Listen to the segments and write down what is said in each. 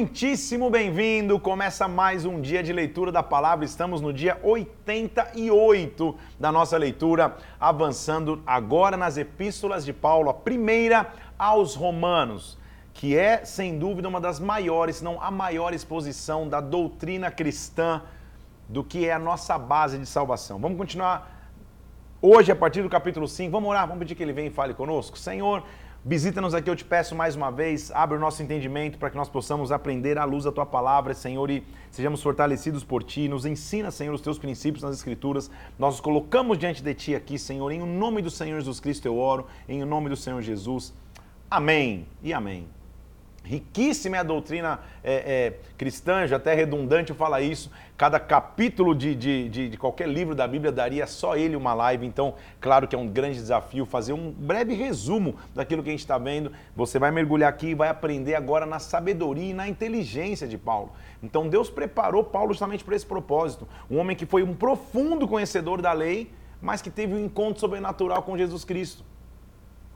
Muitíssimo bem-vindo! Começa mais um dia de leitura da palavra. Estamos no dia 88 da nossa leitura, avançando agora nas epístolas de Paulo, a primeira aos Romanos, que é, sem dúvida, uma das maiores, não a maior exposição da doutrina cristã do que é a nossa base de salvação. Vamos continuar hoje a partir do capítulo 5. Vamos orar, vamos pedir que ele venha e fale conosco. Senhor, Visita-nos aqui, eu te peço mais uma vez, abre o nosso entendimento para que nós possamos aprender à luz da tua palavra, Senhor, e sejamos fortalecidos por ti. Nos ensina, Senhor, os teus princípios nas Escrituras. Nós os colocamos diante de ti aqui, Senhor. Em o nome do Senhor Jesus Cristo eu oro, em o nome do Senhor Jesus. Amém e amém. Riquíssima é a doutrina é, é, cristã, já até redundante falar isso. Cada capítulo de, de, de, de, qualquer livro da Bíblia daria só ele uma live. Então, claro que é um grande desafio fazer um breve resumo daquilo que a gente está vendo. Você vai mergulhar aqui e vai aprender agora na sabedoria e na inteligência de Paulo. Então, Deus preparou Paulo justamente para esse propósito. Um homem que foi um profundo conhecedor da lei, mas que teve um encontro sobrenatural com Jesus Cristo.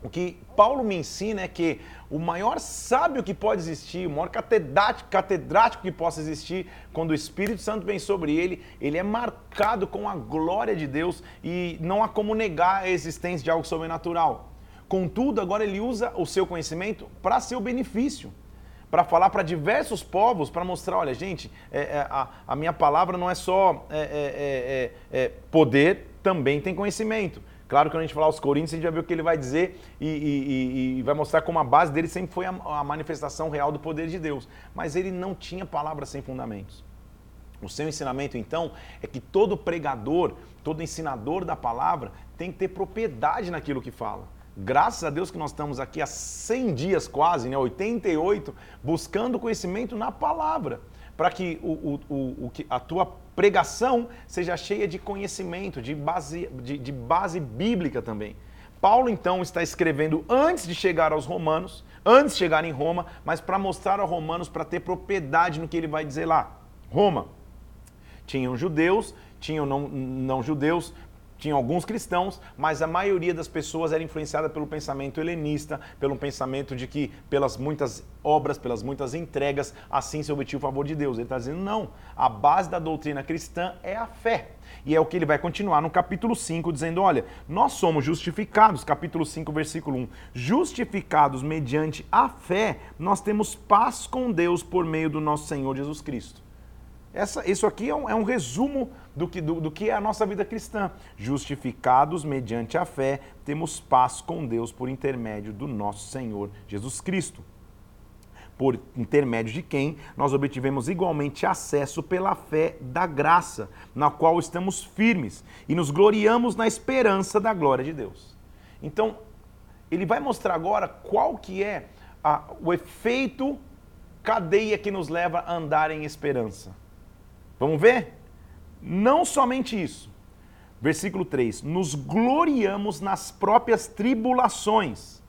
O que Paulo me ensina é que o maior sábio que pode existir, o maior catedrático, catedrático que possa existir, quando o Espírito Santo vem sobre ele, ele é marcado com a glória de Deus e não há como negar a existência de algo sobrenatural. Contudo, agora ele usa o seu conhecimento para seu benefício para falar para diversos povos, para mostrar, olha, gente, é, é, a, a, minha palavra não é só é, é, é, é poder, também tem conhecimento. Claro que quando a gente falar os Coríntios, a gente vai ver o que ele vai dizer e, e, e vai mostrar como a base dele sempre foi a, a manifestação real do poder de Deus. Mas ele não tinha palavras sem fundamentos. O seu ensinamento, então, é que todo pregador, todo ensinador da palavra tem que ter propriedade naquilo que fala. Graças a Deus que nós estamos aqui há 100 dias quase, né, 88, buscando conhecimento na palavra, para que o, o, o, a tua pregação seja cheia de conhecimento, de base, de, de base bíblica também. Paulo então está escrevendo antes de chegar aos romanos, antes de chegar em Roma, mas para mostrar aos romanos, para ter propriedade no que ele vai dizer lá. Roma. Tinham judeus, tinham não, não judeus, tinha alguns cristãos, mas a maioria das pessoas era influenciada pelo pensamento helenista, pelo pensamento de que pelas muitas obras, pelas muitas entregas, assim se obtinha o favor de Deus. Ele está dizendo, não, a base da doutrina cristã é a fé. E é o que ele vai continuar no capítulo 5, dizendo: olha, nós somos justificados, capítulo 5, versículo 1. Justificados mediante a fé, nós temos paz com Deus por meio do nosso Senhor Jesus Cristo. Essa, isso aqui é um, é um resumo do que, do, do que é a nossa vida cristã. Justificados mediante a fé, temos paz com Deus por intermédio do nosso Senhor Jesus Cristo. Por intermédio de quem nós obtivemos igualmente acesso pela fé da graça, na qual estamos firmes e nos gloriamos na esperança da glória de Deus. Então, ele vai mostrar agora qual que é a, o efeito cadeia que nos leva a andar em esperança. Vamos ver? Não somente isso. Versículo 3: Nos gloriamos nas próprias tribulações.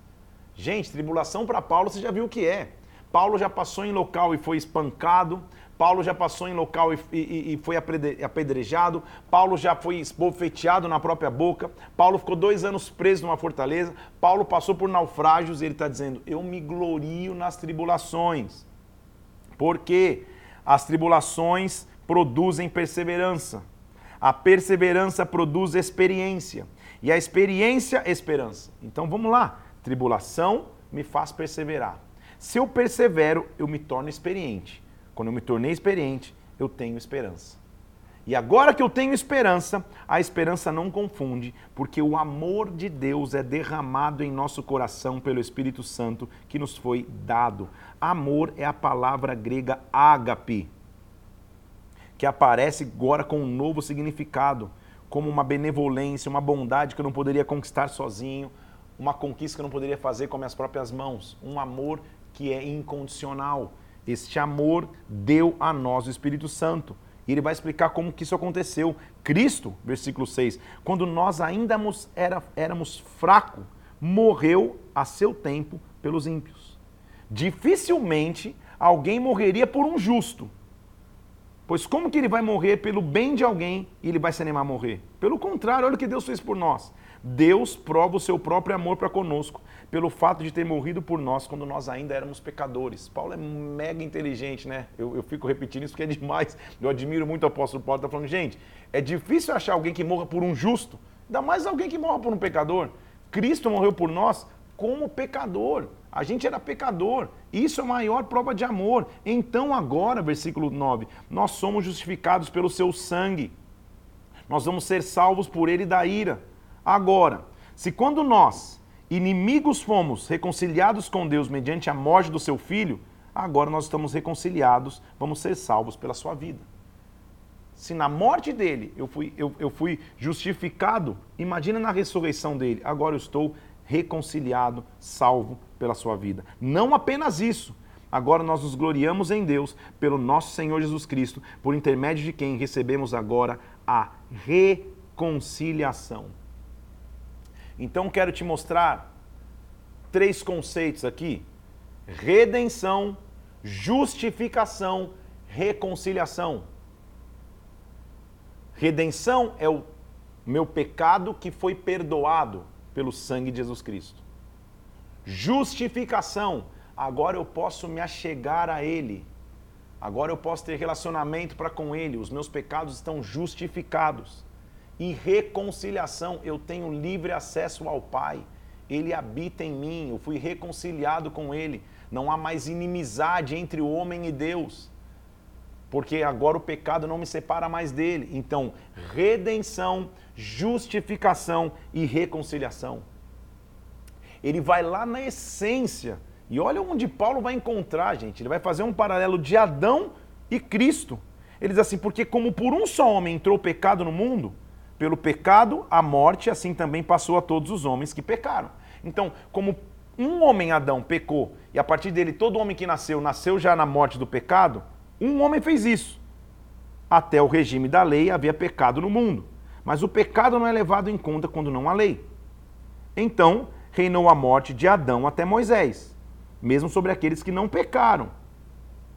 Gente, tribulação para Paulo você já viu o que é. Paulo já passou em local e foi espancado. Paulo já passou em local e, e, e foi apedrejado. Paulo já foi esbofeteado na própria boca. Paulo ficou dois anos preso numa fortaleza. Paulo passou por naufrágios e ele está dizendo: Eu me glorio nas tribulações. Porque as tribulações produzem perseverança. A perseverança produz experiência. E a experiência, esperança. Então vamos lá. Tribulação me faz perseverar. Se eu persevero, eu me torno experiente. Quando eu me tornei experiente, eu tenho esperança. E agora que eu tenho esperança, a esperança não confunde, porque o amor de Deus é derramado em nosso coração pelo Espírito Santo que nos foi dado. Amor é a palavra grega ágape, que aparece agora com um novo significado, como uma benevolência, uma bondade que eu não poderia conquistar sozinho, uma conquista que eu não poderia fazer com minhas próprias mãos, um amor que é incondicional. Este amor deu a nós o Espírito Santo. E ele vai explicar como que isso aconteceu. Cristo, versículo 6, quando nós ainda era, éramos fracos, morreu a seu tempo pelos ímpios. Dificilmente alguém morreria por um justo, Pois como que ele vai morrer pelo bem de alguém e ele vai se animar a morrer? Pelo contrário, olha o que Deus fez por nós. Deus prova o seu próprio amor para conosco, pelo fato de ter morrido por nós quando nós ainda éramos pecadores. Paulo é mega inteligente, né? Eu, eu fico repetindo isso porque é demais. Eu admiro muito o apóstolo Paulo. Está falando, gente, é difícil achar alguém que morra por um justo, ainda mais alguém que morra por um pecador. Cristo morreu por nós como pecador. A gente era pecador. Isso é a maior prova de amor. Então, agora, versículo 9, nós somos justificados pelo seu sangue. Nós vamos ser salvos por ele da ira. Agora, se quando nós, inimigos, fomos reconciliados com Deus mediante a morte do seu filho, agora nós estamos reconciliados, vamos ser salvos pela sua vida. Se na morte dele eu fui, eu, eu fui justificado, imagina na ressurreição dele, agora eu estou reconciliado, salvo pela sua vida. Não apenas isso, agora nós nos gloriamos em Deus pelo nosso Senhor Jesus Cristo, por intermédio de quem recebemos agora a reconciliação. Então quero te mostrar três conceitos aqui: redenção, justificação, reconciliação. Redenção é o meu pecado que foi perdoado pelo sangue de Jesus Cristo. Justificação, agora eu posso me achegar a Ele. Agora eu posso ter relacionamento para com Ele. Os meus pecados estão justificados. E reconciliação, eu tenho livre acesso ao Pai. Ele habita em mim, eu fui reconciliado com Ele. Não há mais inimizade entre o homem e Deus porque agora o pecado não me separa mais dele. Então, redenção, justificação e reconciliação. Ele vai lá na essência. E olha onde Paulo vai encontrar, gente. Ele vai fazer um paralelo de Adão e Cristo. Ele diz assim: porque como por um só homem entrou o pecado no mundo, pelo pecado a morte, assim também passou a todos os homens que pecaram. Então, como um homem Adão pecou e a partir dele todo homem que nasceu nasceu já na morte do pecado, um homem fez isso. Até o regime da lei havia pecado no mundo. Mas o pecado não é levado em conta quando não há lei. Então, reinou a morte de Adão até Moisés, mesmo sobre aqueles que não pecaram.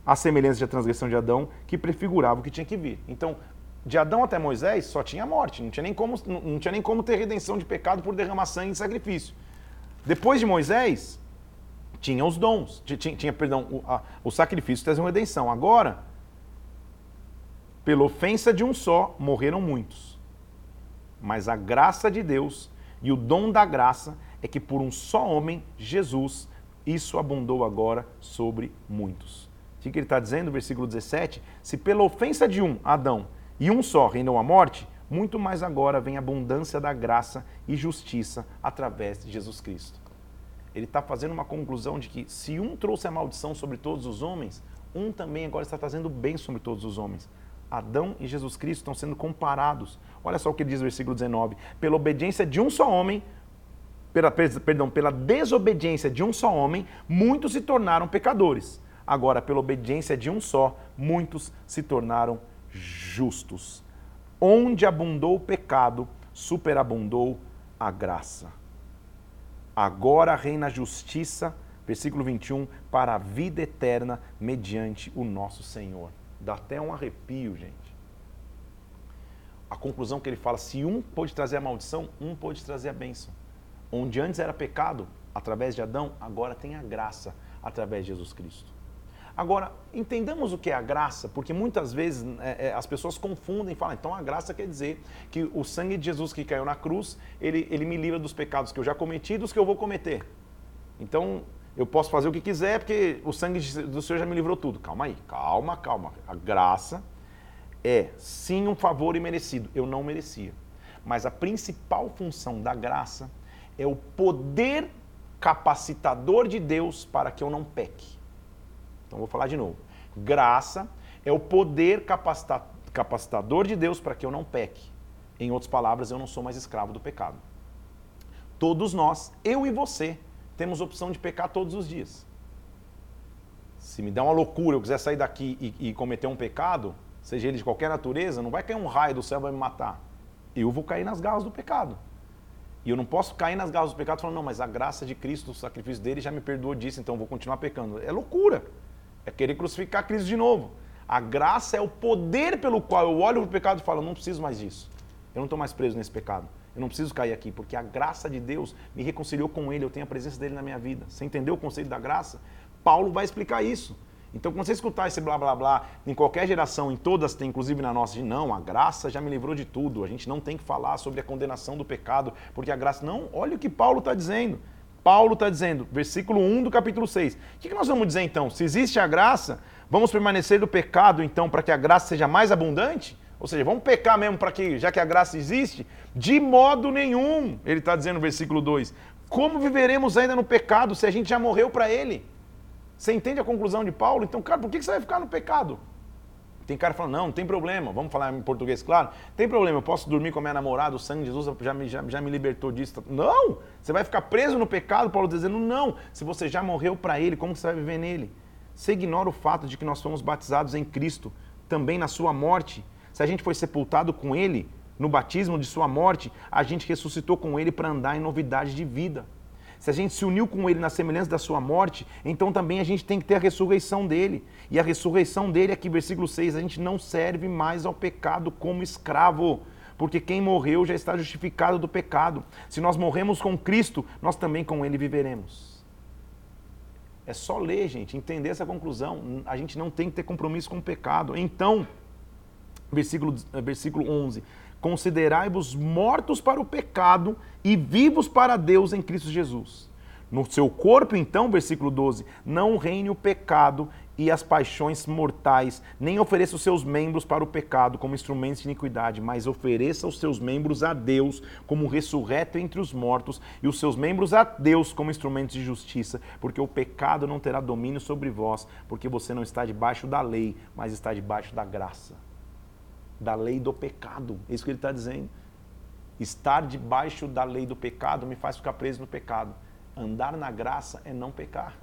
A semelhança da transgressão de Adão, que prefigurava o que tinha que vir. Então, de Adão até Moisés só tinha morte, não tinha nem como, não tinha nem como ter redenção de pecado por derramar sangue e sacrifício. Depois de Moisés, tinha os dons, tinha, tinha perdão, o, a, o sacrifício trazia uma redenção. Agora, pela ofensa de um só, morreram muitos. Mas a graça de Deus e o dom da graça é que por um só homem, Jesus, isso abundou agora sobre muitos. O que ele está dizendo, versículo 17? Se pela ofensa de um, Adão, e um só reinou a morte, muito mais agora vem a abundância da graça e justiça através de Jesus Cristo ele está fazendo uma conclusão de que se um trouxe a maldição sobre todos os homens, um também agora está trazendo bem sobre todos os homens. Adão e Jesus Cristo estão sendo comparados. Olha só o que diz o versículo 19: pela obediência de um só homem, pela, perdão, pela desobediência de um só homem, muitos se tornaram pecadores. Agora, pela obediência de um só, muitos se tornaram justos. Onde abundou o pecado, superabundou a graça. Agora reina a justiça, versículo 21, para a vida eterna mediante o nosso Senhor. Dá até um arrepio, gente. A conclusão que ele fala: se um pode trazer a maldição, um pode trazer a bênção. Onde antes era pecado, através de Adão, agora tem a graça através de Jesus Cristo. Agora, entendamos o que é a graça, porque muitas vezes é, é, as pessoas confundem e falam, então a graça quer dizer que o sangue de Jesus que caiu na cruz, ele, ele me livra dos pecados que eu já cometi e dos que eu vou cometer. Então, eu posso fazer o que quiser, porque o sangue do Senhor já me livrou tudo. Calma aí, calma, calma. A graça é sim um favor imerecido. Eu não merecia. Mas a principal função da graça é o poder capacitador de Deus para que eu não peque. Então vou falar de novo. Graça é o poder capacitador de Deus para que eu não peque. Em outras palavras, eu não sou mais escravo do pecado. Todos nós, eu e você, temos opção de pecar todos os dias. Se me der uma loucura, eu quiser sair daqui e, e cometer um pecado, seja ele de qualquer natureza, não vai cair um raio do céu e vai me matar. Eu vou cair nas garras do pecado. E eu não posso cair nas garras do pecado falando, não, mas a graça de Cristo, o sacrifício dele já me perdoou disso, então eu vou continuar pecando. É loucura. É querer crucificar Cristo de novo. A graça é o poder pelo qual eu olho para o pecado e falo, não preciso mais disso. Eu não estou mais preso nesse pecado. Eu não preciso cair aqui, porque a graça de Deus me reconciliou com Ele, eu tenho a presença dele na minha vida. Você entendeu o conceito da graça? Paulo vai explicar isso. Então, quando você escutar esse blá blá blá, em qualquer geração, em todas tem, inclusive na nossa, de não, a graça já me livrou de tudo. A gente não tem que falar sobre a condenação do pecado, porque a graça. Não, olha o que Paulo está dizendo. Paulo está dizendo, versículo 1 do capítulo 6. O que, nós vamos dizer então? Se existe a graça, vamos permanecer do pecado então para que a graça seja mais abundante? Ou seja, vamos pecar mesmo para que, já que a graça existe? De modo nenhum, ele está dizendo no versículo 2. Como viveremos ainda no pecado se a gente já morreu para ele? Você entende a conclusão de Paulo? Então, cara, por que você vai ficar no pecado? Tem cara falando, não, não tem problema, vamos falar em português, claro. Tem problema, eu posso dormir com a minha namorada, o sangue de Jesus já me, já, já me libertou disso. Não! Você vai ficar preso no pecado, Paulo dizendo, não. Se você já morreu para ele, como você vai viver nele? Você ignora o fato de que nós fomos batizados em Cristo, também na sua morte. Se a gente foi sepultado com ele, no batismo de sua morte, a gente ressuscitou com ele para andar em novidade de vida. Se a gente se uniu com ele na semelhança da sua morte, então também a gente tem que ter a ressurreição dele. E a ressurreição dele, aqui, versículo 6, a gente não serve mais ao pecado como escravo porque quem morreu já está justificado do pecado. Se nós morremos com Cristo, nós também com Ele viveremos. É só ler, gente, entender essa conclusão. A gente não tem que ter compromisso com o pecado. Então, versículo, versículo 11: Considerai-vos mortos para o pecado e vivos para Deus em Cristo Jesus. No seu corpo, então, versículo 12, não reine o pecado e as paixões mortais, nem ofereça os seus membros para o pecado como instrumentos de iniquidade, mas ofereça os seus membros a Deus como ressurreto entre os mortos e os seus membros a Deus como instrumentos de justiça, porque o pecado não terá domínio sobre vós, porque você não está debaixo da lei, mas está debaixo da graça da lei do pecado. É isso que ele está dizendo. Estar debaixo da lei do pecado me faz ficar preso no pecado. Andar na graça é não pecar.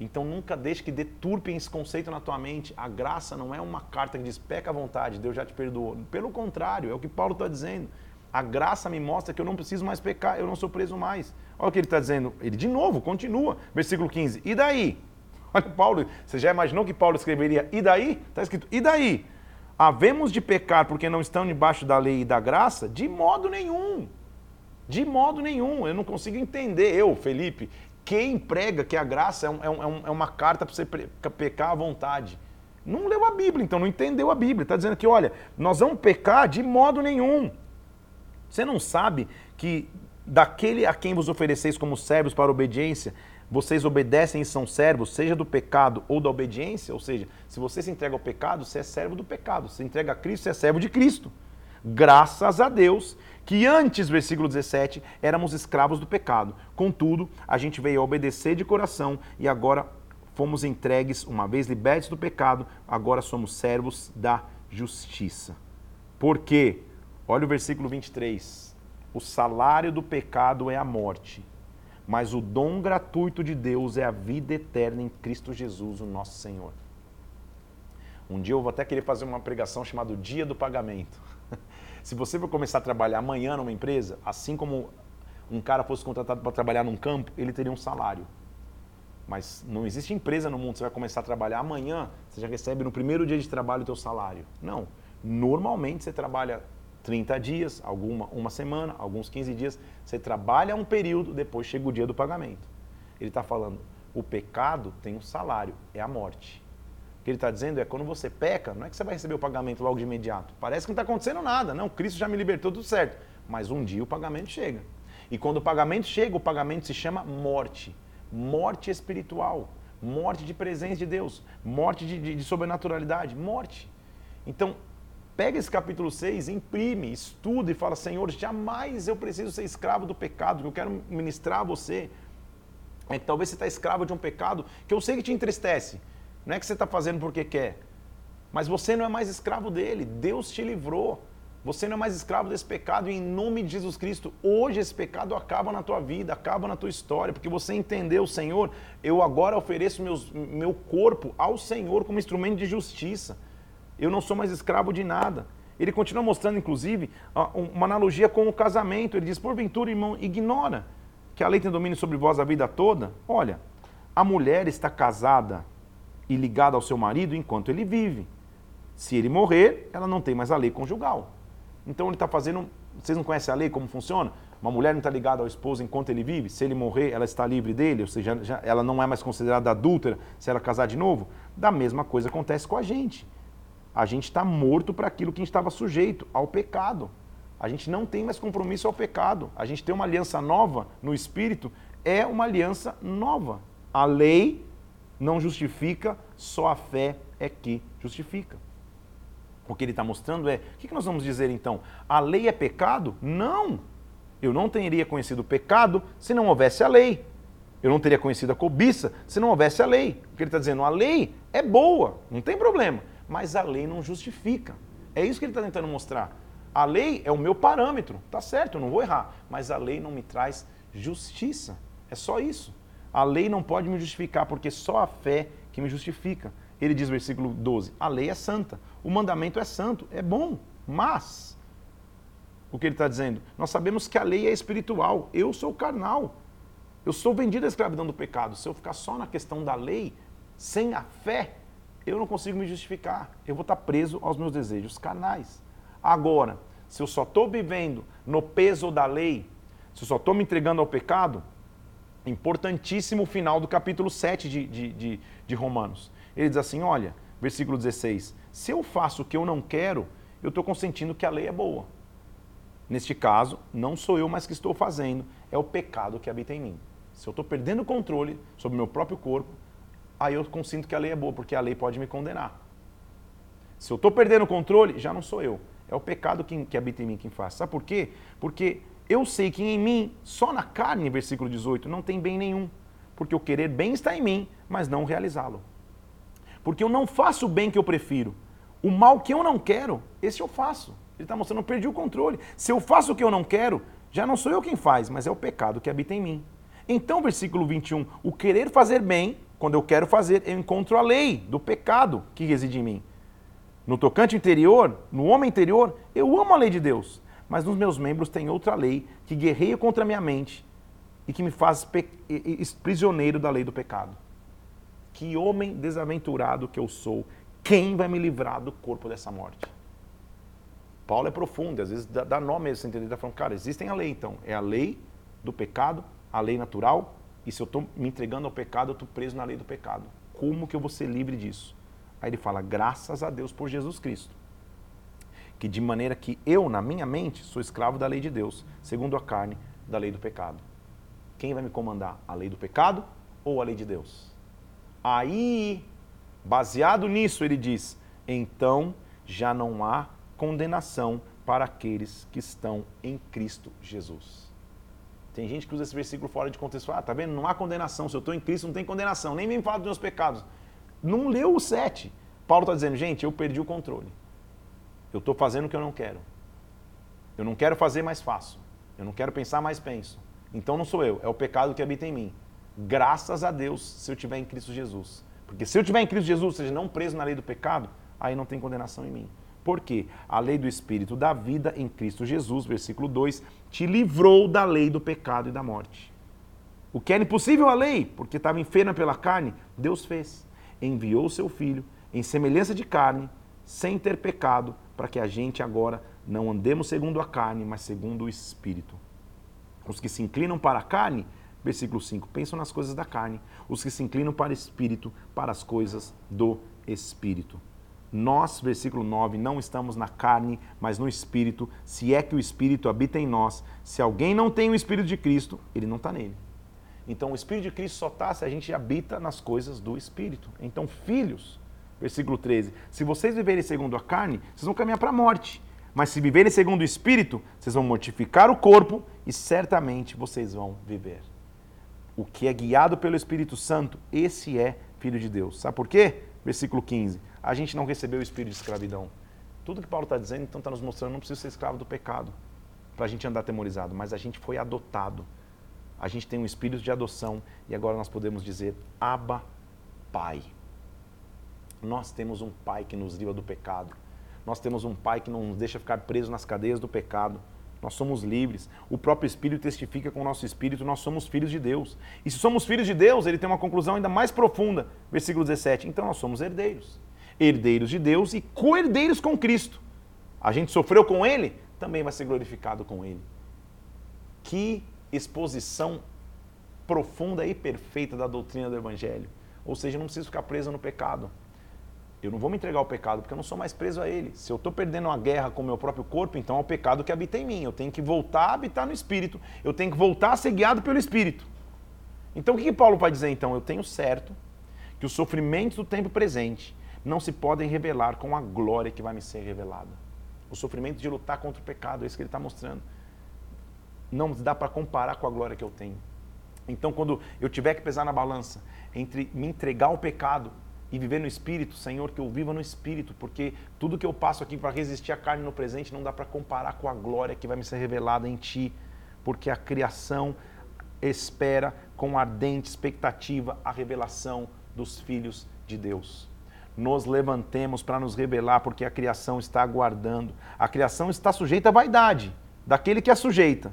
Então nunca deixe que deturpem esse conceito na tua mente. A graça não é uma carta que diz peca à vontade, Deus já te perdoou. Pelo contrário, é o que Paulo está dizendo. A graça me mostra que eu não preciso mais pecar, eu não sou preso mais. Olha o que ele está dizendo. Ele de novo continua, versículo 15. E daí? Olha, Paulo, você já imaginou que Paulo escreveria e daí? Está escrito, e daí? Havemos de pecar porque não estão debaixo da lei e da graça? De modo nenhum. De modo nenhum. Eu não consigo entender, eu, Felipe, quem prega que a graça é, um, é, um, é uma carta para você pecar à vontade. Não leu a Bíblia, então não entendeu a Bíblia. Está dizendo que, olha, nós vamos pecar de modo nenhum. Você não sabe que daquele a quem vos ofereceis como servos para obediência, vocês obedecem e são servos, seja do pecado ou da obediência, ou seja, se você se entrega ao pecado, você é servo do pecado. Se entrega a Cristo, você é servo de Cristo. Graças a Deus que antes, versículo 17, éramos escravos do pecado. Contudo, a gente veio a obedecer de coração e agora fomos entregues, uma vez libertos do pecado, agora somos servos da justiça. Por quê? Olha o versículo 23. O salário do pecado é a morte mas o dom gratuito de Deus é a vida eterna em Cristo Jesus, o nosso Senhor. Um dia eu vou até querer fazer uma pregação chamada Dia do Pagamento. Se você for começar a trabalhar amanhã numa empresa, assim como um cara fosse contratado para trabalhar num campo, ele teria um salário. Mas não existe empresa no mundo, você vai começar a trabalhar amanhã, você já recebe no primeiro dia de trabalho o teu salário. Não. Normalmente você trabalha 30 dias, alguma uma semana, alguns 15 dias, você trabalha um período, depois chega o dia do pagamento. Ele está falando, o pecado tem um salário, é a morte. O que ele está dizendo é, quando você peca, não é que você vai receber o pagamento logo de imediato. Parece que não está acontecendo nada, não, Cristo já me libertou, tudo certo. Mas um dia o pagamento chega. E quando o pagamento chega, o pagamento se chama morte. Morte espiritual, morte de presença de Deus, morte de, de, de sobrenaturalidade, morte. Então, Pega esse capítulo 6, imprime, estuda e fala: Senhor, jamais eu preciso ser escravo do pecado, que eu quero ministrar a você. É talvez você está escravo de um pecado que eu sei que te entristece. Não é que você está fazendo porque quer. Mas você não é mais escravo dele. Deus te livrou. Você não é mais escravo desse pecado e em nome de Jesus Cristo, hoje esse pecado acaba na tua vida, acaba na tua história, porque você entendeu, Senhor, eu agora ofereço meus, meu corpo ao Senhor como instrumento de justiça. Eu não sou mais escravo de nada. Ele continua mostrando, inclusive, uma analogia com o casamento. Ele diz: porventura, irmão, ignora que a lei tem domínio sobre vós a vida toda? Olha, a mulher está casada e ligada ao seu marido enquanto ele vive. Se ele morrer, ela não tem mais a lei conjugal. Então ele está fazendo Vocês não conhecem a lei, como funciona? Uma mulher não está ligada ao esposo enquanto ele vive. Se ele morrer, ela está livre dele, ou seja, ela não é mais considerada adúltera se ela casar de novo. Da mesma coisa acontece com a gente. A gente está morto para aquilo que a gente estava sujeito, ao pecado. A gente não tem mais compromisso ao pecado. A gente tem uma aliança nova no Espírito, é uma aliança nova. A lei não justifica, só a fé é que justifica. O que ele está mostrando é: o que nós vamos dizer então? A lei é pecado? Não! Eu não teria conhecido o pecado se não houvesse a lei. Eu não teria conhecido a cobiça se não houvesse a lei. O que ele está dizendo? A lei é boa, não tem problema, mas a lei não justifica. É isso que ele está tentando mostrar. A lei é o meu parâmetro, tá certo, eu não vou errar, mas a lei não me traz justiça. É só isso. A lei não pode me justificar, porque só a fé que me justifica. Ele diz, versículo 12: a lei é santa, o mandamento é santo, é bom, mas. O que ele está dizendo? Nós sabemos que a lei é espiritual, eu sou carnal. Eu sou vendido à escravidão do pecado. Se eu ficar só na questão da lei, sem a fé, eu não consigo me justificar. Eu vou estar preso aos meus desejos carnais. Agora, se eu só estou vivendo no peso da lei, se eu só estou me entregando ao pecado, importantíssimo o final do capítulo 7 de, de, de, de Romanos. Ele diz assim: olha, versículo 16: se eu faço o que eu não quero, eu estou consentindo que a lei é boa. Neste caso, não sou eu mais que estou fazendo, é o pecado que habita em mim. Se eu estou perdendo o controle sobre o meu próprio corpo, aí eu consinto que a lei é boa, porque a lei pode me condenar. Se eu estou perdendo o controle, já não sou eu. É o pecado que, que habita em mim quem faz. Sabe por quê? Porque eu sei que em mim, só na carne, versículo 18, não tem bem nenhum. Porque o querer bem está em mim, mas não realizá-lo. Porque eu não faço o bem que eu prefiro. O mal que eu não quero, esse eu faço. Ele está mostrando, eu perdi o controle. Se eu faço o que eu não quero, já não sou eu quem faz, mas é o pecado que habita em mim. Então, versículo 21, o querer fazer bem, quando eu quero fazer, eu encontro a lei do pecado que reside em mim. No tocante interior, no homem interior, eu amo a lei de Deus, mas nos meus membros tem outra lei que guerreia contra a minha mente e que me faz prisioneiro da lei do pecado. Que homem desaventurado que eu sou, quem vai me livrar do corpo dessa morte? Paulo é profundo, às vezes dá, nome a você entender, está falando, cara, existem a lei então, é a lei do pecado, a lei natural, e se eu estou me entregando ao pecado, eu estou preso na lei do pecado. Como que eu vou ser livre disso? Aí ele fala, graças a Deus por Jesus Cristo. Que de maneira que eu, na minha mente, sou escravo da lei de Deus, segundo a carne, da lei do pecado. Quem vai me comandar? A lei do pecado ou a lei de Deus? Aí, baseado nisso, ele diz: então já não há condenação para aqueles que estão em Cristo Jesus. Tem gente que usa esse versículo fora de contexto. Ah, tá vendo? Não há condenação. Se eu estou em Cristo, não tem condenação. Nem me fala dos meus pecados. Não leu o 7. Paulo está dizendo, gente, eu perdi o controle. Eu estou fazendo o que eu não quero. Eu não quero fazer, mais faço. Eu não quero pensar, mais penso. Então não sou eu, é o pecado que habita em mim. Graças a Deus se eu estiver em Cristo Jesus. Porque se eu estiver em Cristo Jesus, ou seja, não preso na lei do pecado, aí não tem condenação em mim. Por quê? A lei do Espírito da vida em Cristo Jesus, versículo 2, te livrou da lei do pecado e da morte. O que era impossível a lei, porque estava enferma pela carne, Deus fez. Enviou o seu filho em semelhança de carne, sem ter pecado, para que a gente agora não andemos segundo a carne, mas segundo o Espírito. Os que se inclinam para a carne, versículo 5, pensam nas coisas da carne. Os que se inclinam para o Espírito, para as coisas do Espírito. Nós, versículo 9, não estamos na carne, mas no Espírito, se é que o Espírito habita em nós. Se alguém não tem o Espírito de Cristo, ele não está nele. Então, o Espírito de Cristo só está se a gente habita nas coisas do Espírito. Então, filhos, versículo 13, se vocês viverem segundo a carne, vocês vão caminhar para a morte. Mas se viverem segundo o Espírito, vocês vão mortificar o corpo e certamente vocês vão viver. O que é guiado pelo Espírito Santo, esse é filho de Deus. Sabe por quê? Versículo 15. A gente não recebeu o espírito de escravidão. Tudo que Paulo está dizendo, então, está nos mostrando, não precisa ser escravo do pecado para a gente andar atemorizado, mas a gente foi adotado. A gente tem um espírito de adoção e agora nós podemos dizer, Abba, Pai. Nós temos um Pai que nos livra do pecado. Nós temos um Pai que não nos deixa ficar preso nas cadeias do pecado. Nós somos livres. O próprio Espírito testifica com o nosso espírito, nós somos filhos de Deus. E se somos filhos de Deus, ele tem uma conclusão ainda mais profunda. Versículo 17. Então nós somos herdeiros. Herdeiros de Deus e co-herdeiros com Cristo. A gente sofreu com ele, também vai ser glorificado com ele. Que exposição profunda e perfeita da doutrina do Evangelho. Ou seja, eu não preciso ficar preso no pecado. Eu não vou me entregar ao pecado porque eu não sou mais preso a ele. Se eu estou perdendo uma guerra com o meu próprio corpo, então é o pecado que habita em mim. Eu tenho que voltar a habitar no Espírito. Eu tenho que voltar a ser guiado pelo Espírito. Então o que, que Paulo vai dizer então? Eu tenho certo que os sofrimentos do tempo presente não se podem revelar com a glória que vai me ser revelada. O sofrimento de lutar contra o pecado, é isso que ele está mostrando. Não dá para comparar com a glória que eu tenho. Então, quando eu tiver que pesar na balança entre me entregar ao pecado e viver no Espírito, Senhor, que eu viva no Espírito, porque tudo que eu passo aqui para resistir à carne no presente não dá para comparar com a glória que vai me ser revelada em Ti, porque a criação espera com ardente expectativa a revelação dos filhos de Deus. Nos levantemos para nos rebelar, porque a criação está aguardando. A criação está sujeita à vaidade daquele que a sujeita.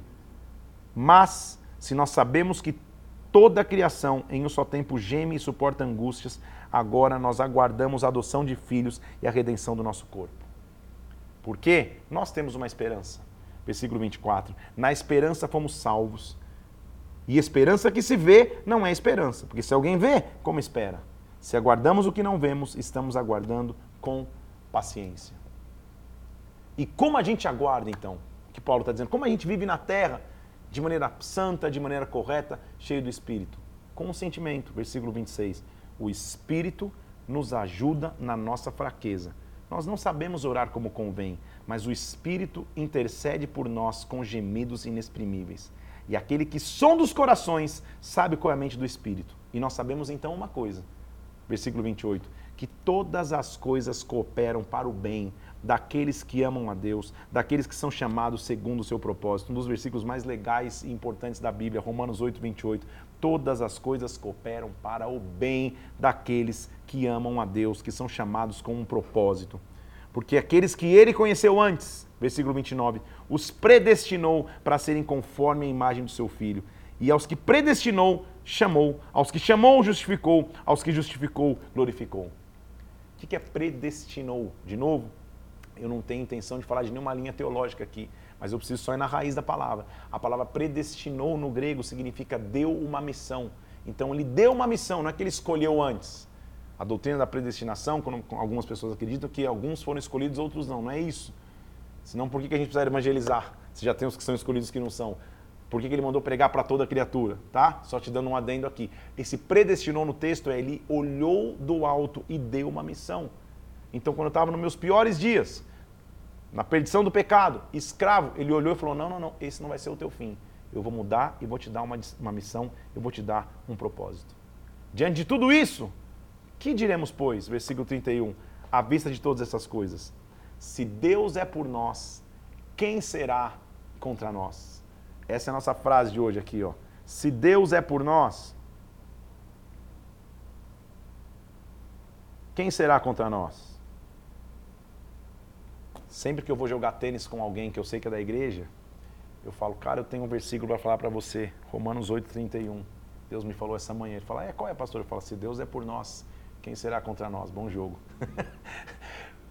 Mas, se nós sabemos que toda a criação em um só tempo geme e suporta angústias, agora nós aguardamos a adoção de filhos e a redenção do nosso corpo. Por quê? Nós temos uma esperança. Versículo 24. Na esperança fomos salvos. E esperança que se vê não é esperança, porque se alguém vê, como espera? Se aguardamos o que não vemos, estamos aguardando com paciência. E como a gente aguarda, então? O que Paulo está dizendo? Como a gente vive na terra de maneira santa, de maneira correta, cheio do Espírito? Com o sentimento, versículo 26. O Espírito nos ajuda na nossa fraqueza. Nós não sabemos orar como convém, mas o Espírito intercede por nós com gemidos inexprimíveis. E aquele que sonda os corações sabe qual é a mente do Espírito. E nós sabemos então uma coisa, versículo 28, que todas as coisas cooperam para o bem daqueles que amam a Deus, daqueles que são chamados segundo o seu propósito. Um dos versículos mais legais e importantes da Bíblia, Romanos 8, 28 todas as coisas cooperam para o bem daqueles que amam a Deus, que são chamados com um propósito. Porque aqueles que ele conheceu antes, versículo 29, os predestinou para serem conforme a imagem do seu filho. E aos que predestinou, chamou. Aos que chamou, justificou. Aos que justificou, glorificou. O que é predestinou? De novo, eu não tenho intenção de falar de nenhuma linha teológica aqui mas eu preciso só ir na raiz da palavra. A palavra predestinou no grego significa deu uma missão. Então ele deu uma missão, não é que ele escolheu antes. A doutrina da predestinação, quando algumas pessoas acreditam que alguns foram escolhidos, outros não. Não é isso. Senão por que a gente precisa evangelizar? Se já tem os que são escolhidos que não são. Por que ele mandou pregar para toda criatura? Tá? Só te dando um adendo aqui. Esse predestinou no texto é ele olhou do alto e deu uma missão. Então, quando eu estava nos meus piores dias, na perdição do pecado, escravo, ele olhou e falou: Não, não, não, esse não vai ser o teu fim. Eu vou mudar e vou te dar uma, uma missão, eu vou te dar um propósito. Diante de tudo isso, que diremos, pois? Versículo 31. À vista de todas essas coisas. Se Deus é por nós, quem será contra nós? Essa é a nossa frase de hoje aqui, ó. Se Deus é por nós, quem será contra nós? Sempre que eu vou jogar tênis com alguém que eu sei que é da igreja, eu falo, cara, eu tenho um versículo para falar para você, Romanos 8:31. Deus me falou essa manhã. Ele fala, é, qual é, pastor? Eu falo, se Deus é por nós, quem será contra nós? Bom jogo.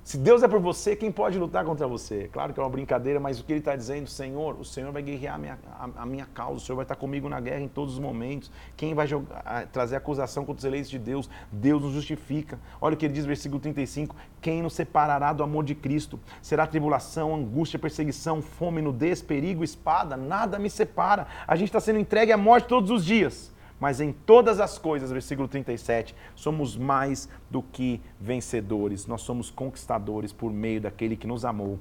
Se Deus é por você, quem pode lutar contra você? Claro que é uma brincadeira, mas o que ele está dizendo, Senhor, o Senhor vai guerrear a minha, a, a minha, causa, o Senhor vai estar comigo na guerra em todos os momentos. Quem vai jogar, trazer acusação contra os eleitos de Deus? Deus nos justifica. Olha o que ele diz, versículo 35: Quem nos separará do amor de Cristo? Será tribulação, angústia, perseguição, fome, nudez, perigo, espada? Nada me separa. A gente está sendo entregue à morte todos os dias mas em todas as coisas, versículo 37, somos mais do que vencedores, nós somos conquistadores por meio daquele que nos amou.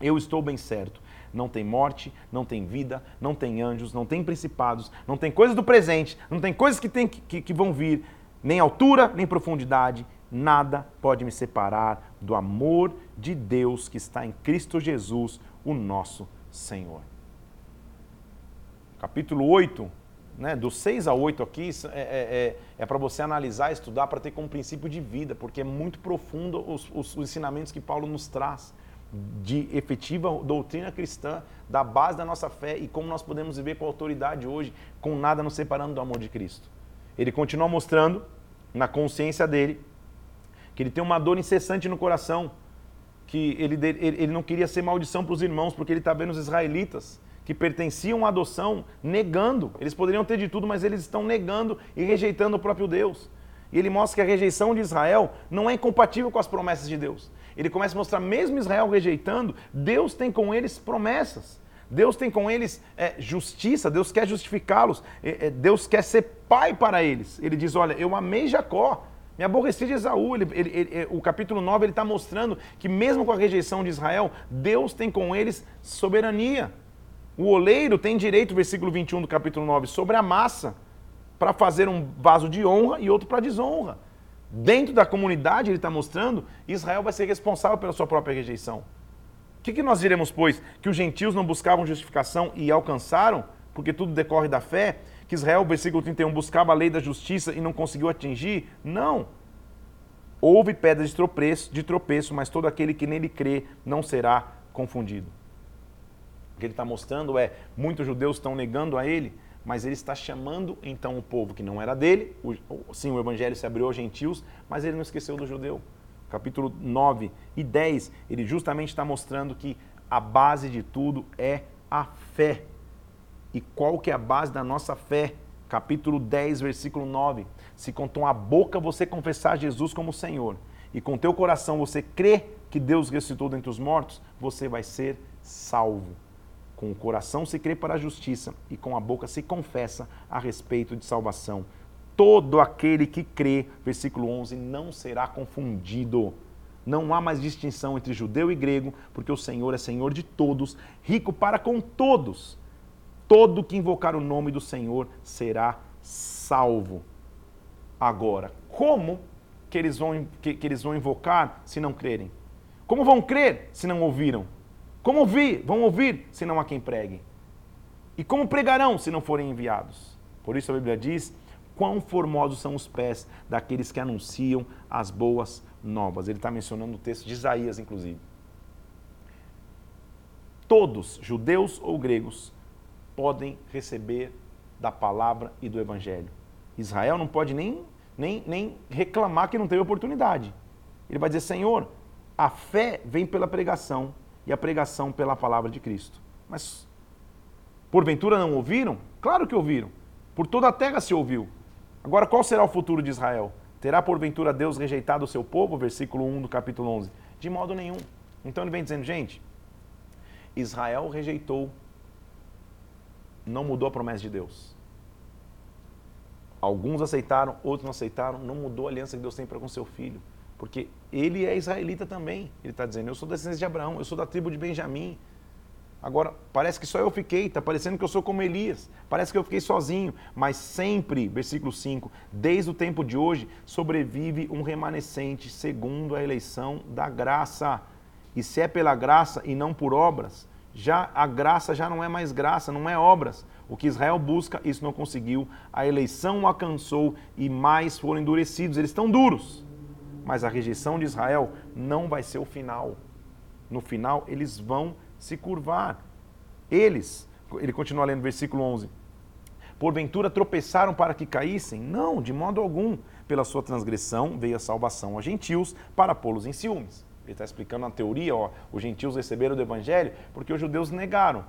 Eu estou bem certo. Não tem morte, não tem vida, não tem anjos, não tem principados, não tem coisas do presente, não tem coisas que, tem, que, que vão vir, nem altura, nem profundidade, nada pode me separar do amor de Deus que está em Cristo Jesus, o nosso Senhor. Capítulo 8, né, do 6 a 8 aqui, é, é, é, é para você analisar, estudar, para ter como princípio de vida, porque é muito profundo os, os, os, ensinamentos que Paulo nos traz de efetiva doutrina cristã, da base da nossa fé e como nós podemos viver com autoridade hoje, com nada nos separando do amor de Cristo. Ele continua mostrando, na consciência dele, que ele tem uma dor incessante no coração, que ele, ele, ele não queria ser maldição para os irmãos, porque ele está vendo os israelitas que pertenciam à adoção negando. Eles poderiam ter de tudo, mas eles estão negando e rejeitando o próprio Deus. E ele mostra que a rejeição de Israel não é incompatível com as promessas de Deus. Ele começa a mostrar, mesmo Israel rejeitando, Deus tem com eles promessas. Deus tem com eles é, justiça, Deus quer justificá-los, é, é, Deus quer ser pai para eles. Ele diz: Olha, eu amei Jacó, me aborreci de Esaú. Ele, ele, ele, o capítulo 9 ele está mostrando que, mesmo com a rejeição de Israel, Deus tem com eles soberania. O oleiro tem direito, versículo 21 do capítulo 9, sobre a massa, para fazer um vaso de honra e outro para desonra. Dentro da comunidade, ele está mostrando, Israel vai ser responsável pela sua própria rejeição. O que, que nós diremos, pois? Que os gentios não buscavam justificação e alcançaram, porque tudo decorre da fé? Que Israel, versículo 31, buscava a lei da justiça e não conseguiu atingir? Não. Houve pedras de tropeço, de tropeço, mas todo aquele que nele crê não será confundido. Que ele está mostrando é: muitos judeus estão negando a ele, mas ele está chamando então o povo que não era dele. O, sim, o evangelho se abriu aos gentios, mas ele não esqueceu do judeu capítulo 9 e 10, ele justamente está mostrando que a base de tudo é a fé. E qual que é a base da nossa fé? Capítulo 10, versículo 9. Se com tua boca você confessar Jesus como Senhor e com teu coração você crê que Deus ressuscitou dentre os mortos, você vai ser salvo. Com o coração se crê para a justiça e com a boca se confessa a respeito de salvação todo aquele que crê, versículo 11, não será confundido. Não há mais distinção entre judeu e grego, porque o Senhor é Senhor de todos, rico para com todos. Todo que invocar o nome do Senhor será salvo. Agora, como que eles vão, que, que eles vão invocar se não crerem? Como vão crer se não ouviram? Como ouvir? Vão ouvir se não há quem pregue? E como pregarão se não forem enviados? Por isso a Bíblia diz quão formosos são os pés daqueles que anunciam as boas novas. Ele está mencionando o texto de Isaías, inclusive. Todos, judeus ou gregos, podem receber da palavra e do evangelho. Israel não pode nem, nem, nem reclamar que não teve oportunidade. Ele vai dizer: Senhor, a fé vem pela pregação e a pregação pela palavra de Cristo. Mas, porventura não ouviram? Claro que ouviram. Por toda a terra se ouviu. Agora, qual será o futuro de Israel? Terá porventura Deus rejeitado o seu povo? Versículo 1 do capítulo 11. De modo nenhum. Então ele vem dizendo, gente, Israel rejeitou, não mudou a promessa de Deus. Alguns aceitaram, outros não aceitaram, não mudou a aliança que Deus tem para com seu filho. Porque ele é israelita também. Ele está dizendo, eu sou descendente de Abraão, eu sou da tribo de Benjamim, Agora, parece que só eu fiquei, está parecendo que eu sou como Elias, parece que eu fiquei sozinho, mas sempre, versículo 5, desde o tempo de hoje, sobrevive um remanescente segundo a eleição da graça. E se é pela graça e não por obras, já a graça já não é mais graça, não é obras. O que Israel busca, isso não conseguiu. A eleição o alcançou e mais foram endurecidos. Eles estão duros. Mas a rejeição de Israel não vai ser o final. No final, eles vão se curvar. Eles, ele continua lendo versículo 11, porventura tropeçaram para que caíssem? Não, de modo algum. Pela sua transgressão veio a salvação aos gentios para pô-los em ciúmes. Ele está explicando na teoria, ó, os gentios receberam do evangelho porque os judeus negaram,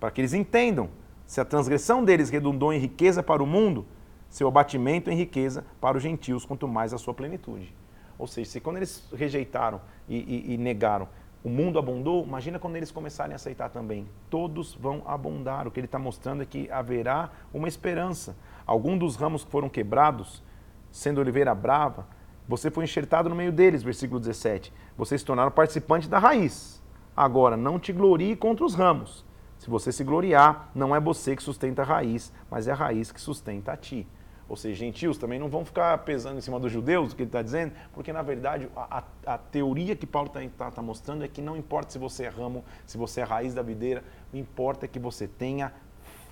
para que eles entendam. Se a transgressão deles redundou em riqueza para o mundo, seu abatimento em riqueza para os gentios, quanto mais a sua plenitude. Ou seja, se quando eles rejeitaram e, e, e negaram, o mundo abundou, imagina quando eles começarem a aceitar também. Todos vão abundar. O que ele está mostrando é que haverá uma esperança. Algum dos ramos que foram quebrados, sendo oliveira brava, você foi enxertado no meio deles, versículo 17. Vocês se tornaram participantes da raiz. Agora, não te glorie contra os ramos. Se você se gloriar, não é você que sustenta a raiz, mas é a raiz que sustenta a ti ou seja, gentios, também não vão ficar pesando em cima dos judeus, o que ele está dizendo, porque na verdade a, a, a teoria que Paulo está tá, tá mostrando é que não importa se você é ramo, se você é raiz da videira, o importa é que você tenha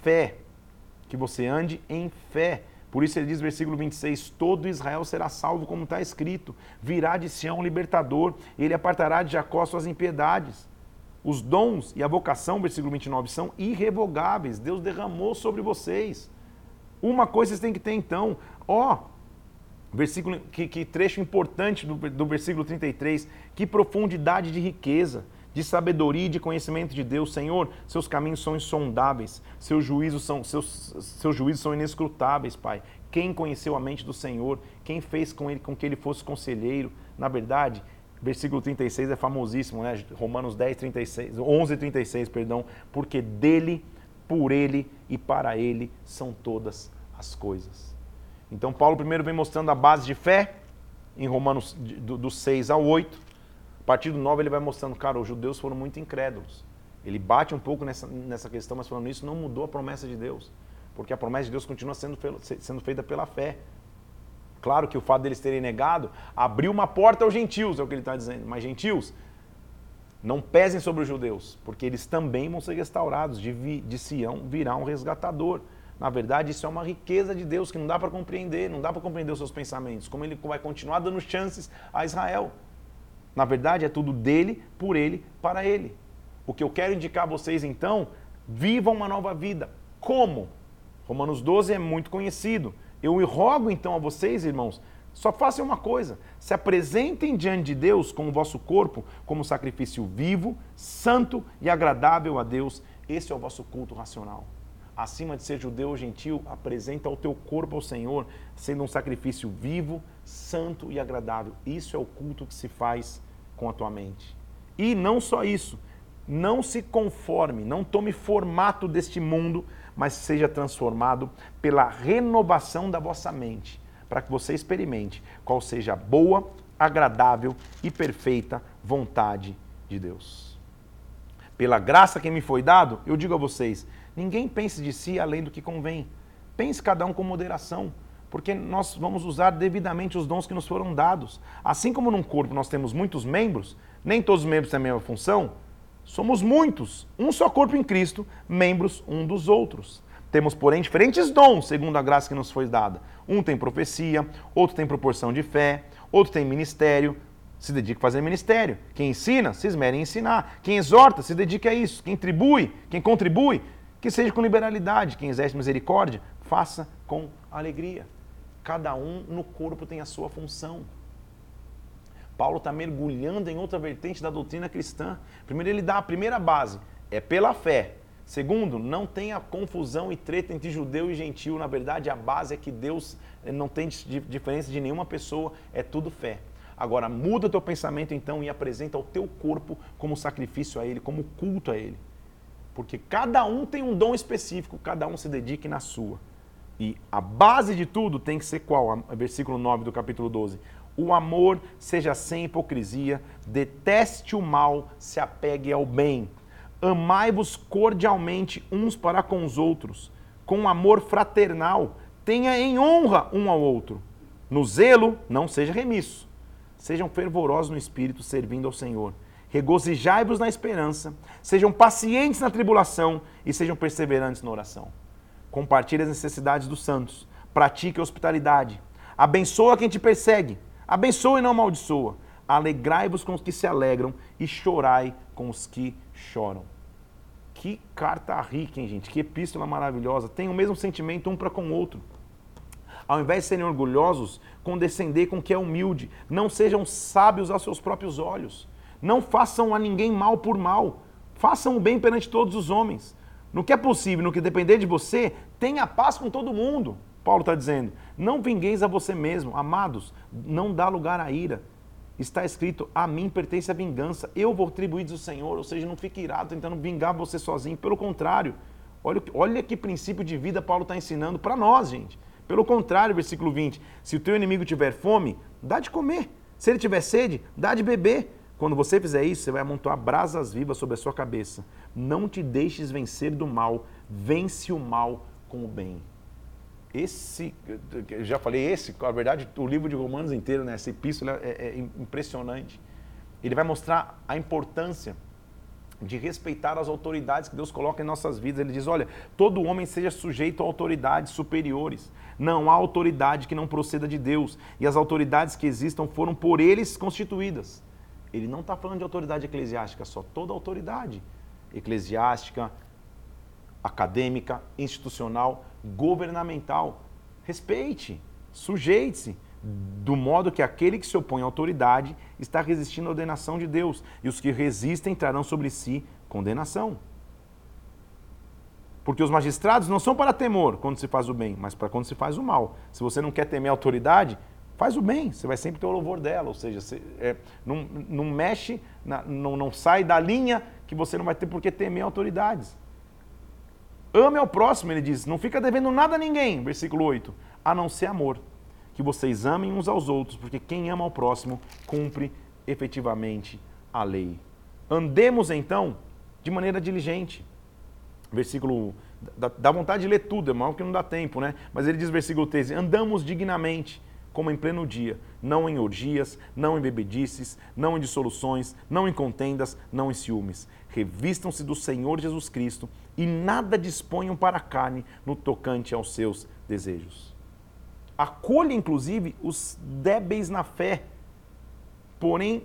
fé, que você ande em fé. Por isso ele diz, versículo 26, todo Israel será salvo, como está escrito, virá de Sião um libertador, ele apartará de Jacó suas impiedades. Os dons e a vocação, versículo 29, são irrevogáveis, Deus derramou sobre vocês. Uma coisa vocês têm que ter então, ó, Versículo, que, que trecho importante do, do versículo 33. Que profundidade de riqueza, de sabedoria e de conhecimento de Deus. Senhor, seus caminhos são insondáveis, seus juízos são, seus, seus juízos são inescrutáveis, Pai. Quem conheceu a mente do Senhor? Quem fez com ele com que ele fosse conselheiro? Na verdade, versículo 36 é famosíssimo, né? Romanos 10, 36, 11, 36, perdão. Porque dele, por ele e para ele são todas as coisas. Então, Paulo primeiro vem mostrando a base de fé, em Romanos do, do 6 ao 8. A partir do 9 ele vai mostrando, cara, os judeus foram muito incrédulos. Ele bate um pouco nessa, nessa questão, mas falando isso não mudou a promessa de Deus. Porque a promessa de Deus continua sendo, sendo feita pela fé. Claro que o fato deles terem negado abriu uma porta aos gentios, é o que ele está dizendo. Mas gentios, não pesem sobre os judeus, porque eles também vão ser restaurados. De, de Sião virá um resgatador. Na verdade, isso é uma riqueza de Deus que não dá para compreender, não dá para compreender os seus pensamentos. Como ele vai continuar dando chances a Israel. Na verdade, é tudo dele, por ele, para ele. O que eu quero indicar a vocês então, vivam uma nova vida. Como? Romanos 12 é muito conhecido. Eu rogo então a vocês, irmãos, só façam uma coisa: se apresentem diante de Deus com o vosso corpo como sacrifício vivo, santo e agradável a Deus. Esse é o vosso culto racional. Acima de ser judeu ou gentil, apresenta o teu corpo ao Senhor, sendo um sacrifício vivo, santo e agradável. Isso é o culto que se faz com a tua mente. E não só isso, não se conforme, não tome formato deste mundo, mas seja transformado pela renovação da vossa mente, para que você experimente qual seja a boa, agradável e perfeita vontade de Deus. Pela graça que me foi dado, eu digo a vocês: ninguém pense de si além do que convém. Pense cada um com moderação, porque nós vamos usar devidamente os dons que nos foram dados. Assim como num corpo nós temos muitos membros, nem todos os membros têm a mesma função, Somos muitos, um só corpo em Cristo, membros um dos outros. Temos, porém, diferentes dons, segundo a graça que nos foi dada. Um tem profecia, outro tem proporção de fé, outro tem ministério, se dedica a fazer ministério. Quem ensina, se esmere em ensinar. Quem exorta, se dedica a isso. Quem tribui, quem contribui, que seja com liberalidade. Quem exerce misericórdia, faça com alegria. Cada um no corpo tem a sua função. Paulo está mergulhando em outra vertente da doutrina cristã. Primeiro, ele dá a primeira base, é pela fé. Segundo, não tenha confusão e treta entre judeu e gentil. Na verdade, a base é que Deus eh, não tem diferença de nenhuma pessoa, é tudo fé. Agora, muda teu pensamento então e apresenta o teu corpo como sacrifício a Ele, como culto a Ele. Porque cada um tem um dom específico, cada um se dedique na sua. E a base de tudo tem que ser qual? Versículo 9 do capítulo 12. O amor seja sem hipocrisia, deteste o mal, se apegue ao bem. Amai-vos cordialmente uns para com os outros, com amor fraternal, tenha em honra um ao outro. No zelo, não seja remisso. Sejam fervorosos no espírito, servindo ao Senhor. Regozijai-vos na esperança, sejam pacientes na tribulação e sejam perseverantes na oração. Compartilhe as necessidades dos santos, pratique a hospitalidade, abençoa quem te persegue Abençoe e não amaldiçoa. Alegrai-vos com os que se alegram e chorai com os que choram. Que carta rica, hein, gente? Que epístola maravilhosa. Tem o mesmo sentimento um para com o outro. Ao invés de serem orgulhosos, condescender com o que é humilde. Não sejam sábios aos seus próprios olhos. Não façam a ninguém mal por mal. Façam o bem perante todos os homens. No que é possível, no que depender de você, tenha paz com todo mundo. Paulo está dizendo: não vingueis a você mesmo, amados, não dá lugar à ira. Está escrito: a mim pertence a vingança, eu vou atribuir o Senhor. Ou seja, não fique irado tentando vingar você sozinho. Pelo contrário, olha, olha que princípio de vida Paulo está ensinando para nós, gente. Pelo contrário, versículo 20: se o teu inimigo tiver fome, dá de comer. Se ele tiver sede, dá de beber. Quando você fizer isso, você vai amontoar brasas vivas sobre a sua cabeça. Não te deixes vencer do mal, vence o mal com o bem esse, já falei esse, na verdade, o livro de Romanos inteiro, né, essa epístola é, é impressionante. Ele vai mostrar a importância de respeitar as autoridades que Deus coloca em nossas vidas. Ele diz: olha, todo homem seja sujeito a autoridades superiores. Não há autoridade que não proceda de Deus. E as autoridades que existam foram por eles constituídas. Ele não está falando de autoridade eclesiástica só, toda autoridade eclesiástica, acadêmica, institucional governamental. Respeite, sujeite-se, do modo que aquele que se opõe à autoridade está resistindo à ordenação de Deus, e os que resistem trarão sobre si condenação. Porque os magistrados não são para temor quando se faz o bem, mas para quando se faz o mal. Se você não quer temer a autoridade, faz o bem, você vai sempre ter o louvor dela. Ou seja, você, é, não, não mexe, na, não, não sai da linha que você não vai ter por que temer autoridades. Ame ao próximo, ele diz, não fica devendo nada a ninguém, versículo 8, a não ser amor. Que vocês amem uns aos outros, porque quem ama ao próximo cumpre efetivamente a lei. Andemos então de maneira diligente versículo. Dá, vontade de ler tudo, é mal que não dá tempo, né? Mas ele diz, versículo 13: Andamos dignamente, como em pleno dia, não em orgias, não em bebedices, não em dissoluções, não em contendas, não em ciúmes. Revistam-se do Senhor Jesus Cristo e nada disponham para a carne no tocante aos seus desejos. Acolha, inclusive, os débeis na fé, porém,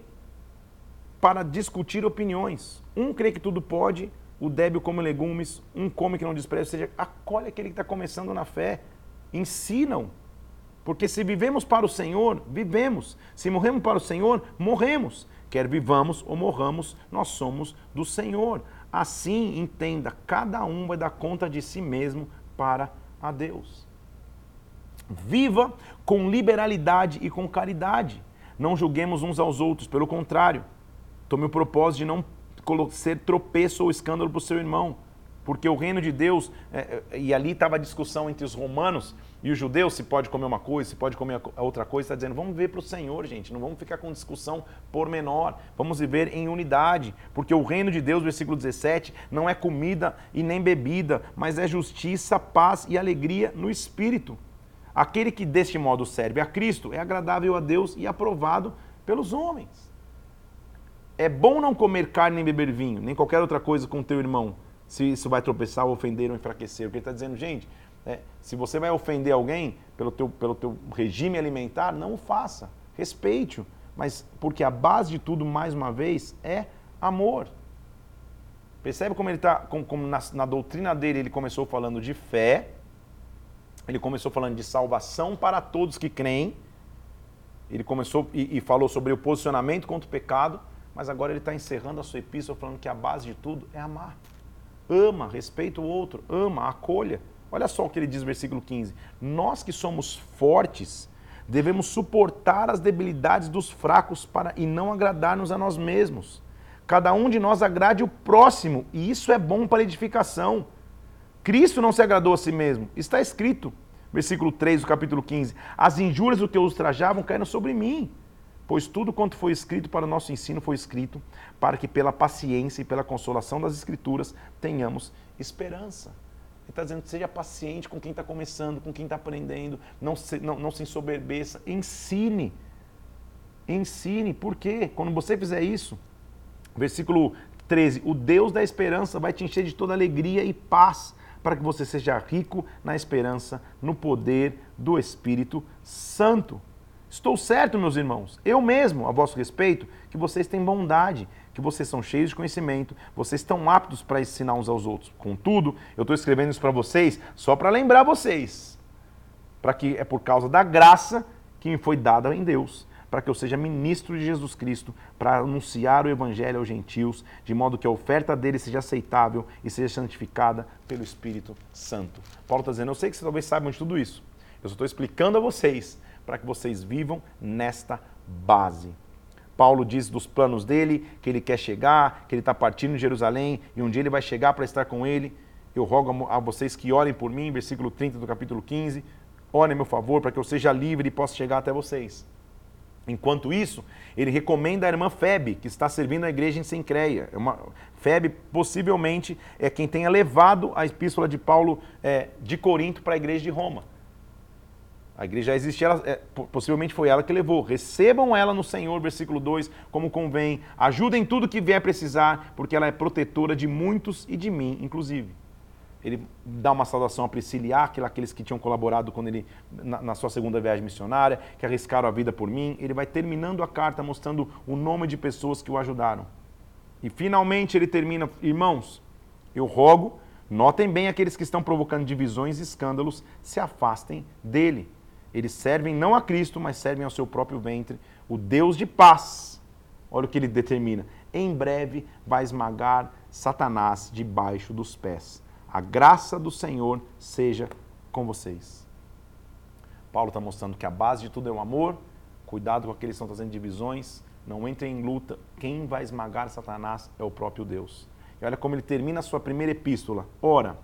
para discutir opiniões. Um crê que tudo pode, o débil come legumes, um come que não despreza, ou seja, acolhe aquele que está começando na fé, ensinam. Porque se vivemos para o Senhor, vivemos. Se morremos para o Senhor, morremos. Quer vivamos ou morramos, nós somos do Senhor. Assim, entenda, cada um vai dar conta de si mesmo para a Deus. Viva com liberalidade e com caridade. Não julguemos uns aos outros, pelo contrário, tome o propósito de não ser tropeço ou escândalo para o seu irmão. Porque o reino de Deus, é, é, e ali estava a discussão entre os romanos e os judeus, se pode comer uma coisa, se pode comer outra coisa, está dizendo, vamos ver para o Senhor, gente, não vamos ficar com discussão por menor, vamos viver em unidade, porque o reino de Deus, versículo 17, não é comida e nem bebida, mas é justiça, paz e alegria no Espírito. Aquele que deste modo serve a Cristo é agradável a Deus e aprovado pelos homens. É bom não comer carne nem beber vinho, nem qualquer outra coisa com teu irmão, se isso vai tropeçar, ofender ou enfraquecer. Porque ele está dizendo, gente, é, se você vai ofender alguém pelo teu, pelo teu regime alimentar, não o faça. Respeite-o. Mas porque a base de tudo, mais uma vez, é amor. Percebe como ele está, como, como na, na doutrina dele ele começou falando de fé, ele começou falando de salvação para todos que creem, ele começou e, e falou sobre o posicionamento contra o pecado, mas agora ele está encerrando a sua epístola falando que a base de tudo é amar. Ama, respeita o outro, ama, acolha. Olha só o que ele diz versículo 15. Nós que somos fortes, devemos suportar as debilidades dos fracos para e não agradar-nos a nós mesmos. Cada um de nós agrade o próximo, e isso é bom para edificação. Cristo não se agradou a si mesmo. Está escrito, versículo 3 do capítulo 15: As injúrias do que os trajavam caíram sobre mim. Pois tudo quanto foi escrito para o nosso ensino foi escrito para que pela paciência e pela consolação das Escrituras tenhamos esperança. Ele está dizendo, seja paciente com quem está começando, com quem está aprendendo, não se, não, não se ensoberbeça, ensine. Ensine, por quê? Quando você fizer isso, versículo 13, o Deus da esperança vai te encher de toda alegria e paz, para que você seja rico na esperança, no poder do Espírito Santo. Estou certo, meus irmãos, eu mesmo, a vosso respeito, que vocês têm bondade, que vocês são cheios de conhecimento, vocês estão aptos para ensinar uns aos outros. Contudo, eu estou escrevendo isso para vocês só para lembrar vocês, para que é por causa da graça que me foi dada em Deus, para que eu seja ministro de Jesus Cristo, para anunciar o evangelho aos gentios, de modo que a oferta dele seja aceitável e seja santificada pelo Espírito Santo. Paulo está dizendo, eu sei que vocês talvez saibam de tudo isso. Eu só estou explicando a vocês para que vocês vivam nesta base. Paulo diz dos planos dele, que ele quer chegar, que ele está partindo de Jerusalém e um dia ele vai chegar para estar com ele. Eu rogo a vocês que orem por mim, versículo 30 do capítulo 15. Orem meu favor para que eu seja livre e possa chegar até vocês. Enquanto isso, ele recomenda a irmã Febe, que está servindo a igreja em Sencreia. É uma, Febe possivelmente é quem tenha levado a epístola de Paulo é, de Corinto para a igreja de Roma. A igreja já existia, ela, é, possivelmente foi ela que levou. Recebam ela no Senhor, versículo 2, como convém. Ajudem tudo que vier precisar, porque ela é protetora de muitos e de mim, inclusive. Ele dá uma saudação a Priscila aqueles que tinham colaborado quando ele, na, na, sua segunda viagem missionária, que arriscaram a vida por mim. Ele vai terminando a carta mostrando o nome de pessoas que o ajudaram. E finalmente ele termina, irmãos, eu rogo, notem bem aqueles que estão provocando divisões e escândalos, se afastem dele Eles servem não a Cristo, mas servem ao seu próprio ventre, o Deus de paz. Olha o que ele determina. Em breve vai esmagar Satanás debaixo dos pés. A graça do Senhor seja com vocês. Paulo está mostrando que a base de tudo é o amor. Cuidado com aqueles que estão trazendo divisões. Não entrem em luta. Quem vai esmagar Satanás é o próprio Deus. E olha como ele termina a sua primeira epístola. Ora,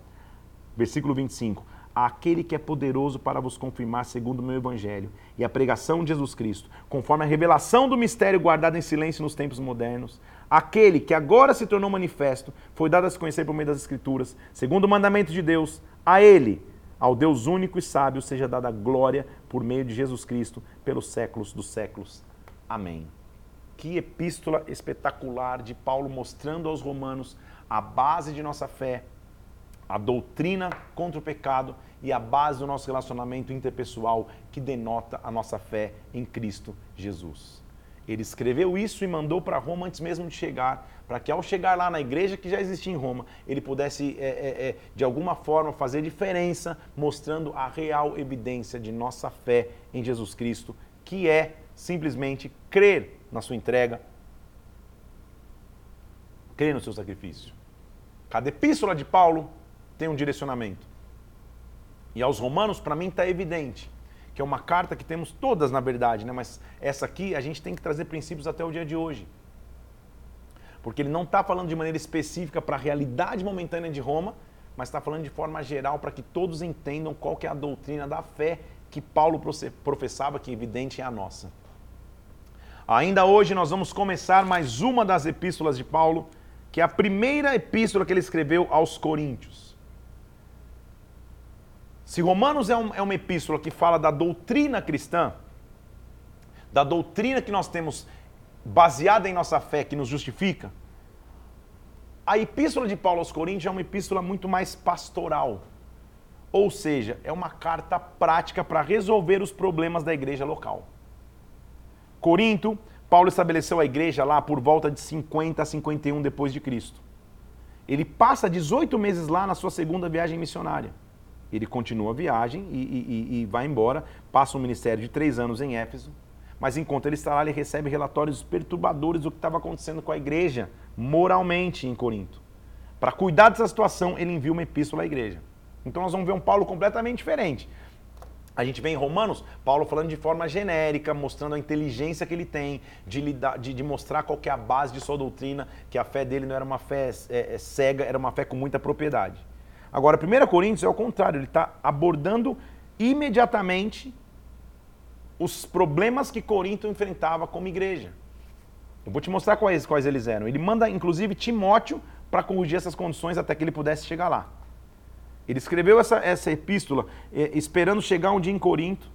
versículo 25 àquele que é poderoso para vos confirmar segundo o meu evangelho e a pregação de Jesus Cristo, conforme a revelação do mistério guardado em silêncio nos tempos modernos, aquele que agora se tornou manifesto, foi dado a se conhecer por meio das escrituras, segundo o mandamento de Deus, a ele, ao Deus único e sábio, seja dada glória por meio de Jesus Cristo pelos séculos dos séculos. Amém. Que epístola espetacular de Paulo mostrando aos romanos a base de nossa fé, a doutrina contra o pecado e a base do nosso relacionamento interpessoal que denota a nossa fé em Cristo Jesus. Ele escreveu isso e mandou para Roma antes mesmo de chegar, para que ao chegar lá na igreja que já existia em Roma, ele pudesse, é, é, é, de alguma forma, fazer diferença, mostrando a real evidência de nossa fé em Jesus Cristo, que é simplesmente crer na sua entrega, crer no seu sacrifício. Cada epístola de Paulo tem um direcionamento. E aos romanos, para mim, está evidente que é uma carta que temos todas, na verdade, né? mas essa aqui a gente tem que trazer princípios até o dia de hoje. Porque ele não está falando de maneira específica para a realidade momentânea de Roma, mas está falando de forma geral para que todos entendam qual que é a doutrina da fé que Paulo professava, que evidente é a nossa. Ainda hoje nós vamos começar mais uma das epístolas de Paulo, que é a primeira epístola que ele escreveu aos Coríntios. Se Romanos é, um, é uma epístola que fala da doutrina cristã, da doutrina que nós temos baseada em nossa fé, que nos justifica, a epístola de Paulo aos Coríntios é uma epístola muito mais pastoral. Ou seja, é uma carta prática para resolver os problemas da igreja local. Corinto, Paulo estabeleceu a igreja lá por volta de 50 a 51 depois de Cristo. Ele passa 18 meses lá na sua segunda viagem missionária. Ele continua a viagem e, e, e vai embora, passa um ministério de três anos em Éfeso, mas enquanto ele está lá, ele recebe relatórios perturbadores do que estava acontecendo com a igreja, moralmente, em Corinto. Para cuidar dessa situação, ele envia uma epístola à igreja. Então nós vamos ver um Paulo completamente diferente. A gente vê em Romanos, Paulo falando de forma genérica, mostrando a inteligência que ele tem de, lidar, de, de mostrar qual é a base de sua doutrina, que a fé dele não era uma fé é, é, cega, era uma fé com muita propriedade. Agora, 1 Coríntios é o contrário, ele está abordando imediatamente os problemas que Corinto enfrentava como igreja. Eu vou te mostrar quais, quais eles eram. Ele manda, inclusive, Timóteo para corrigir essas condições até que ele pudesse chegar lá. Ele escreveu essa, essa epístola eh, esperando chegar um dia em Corinto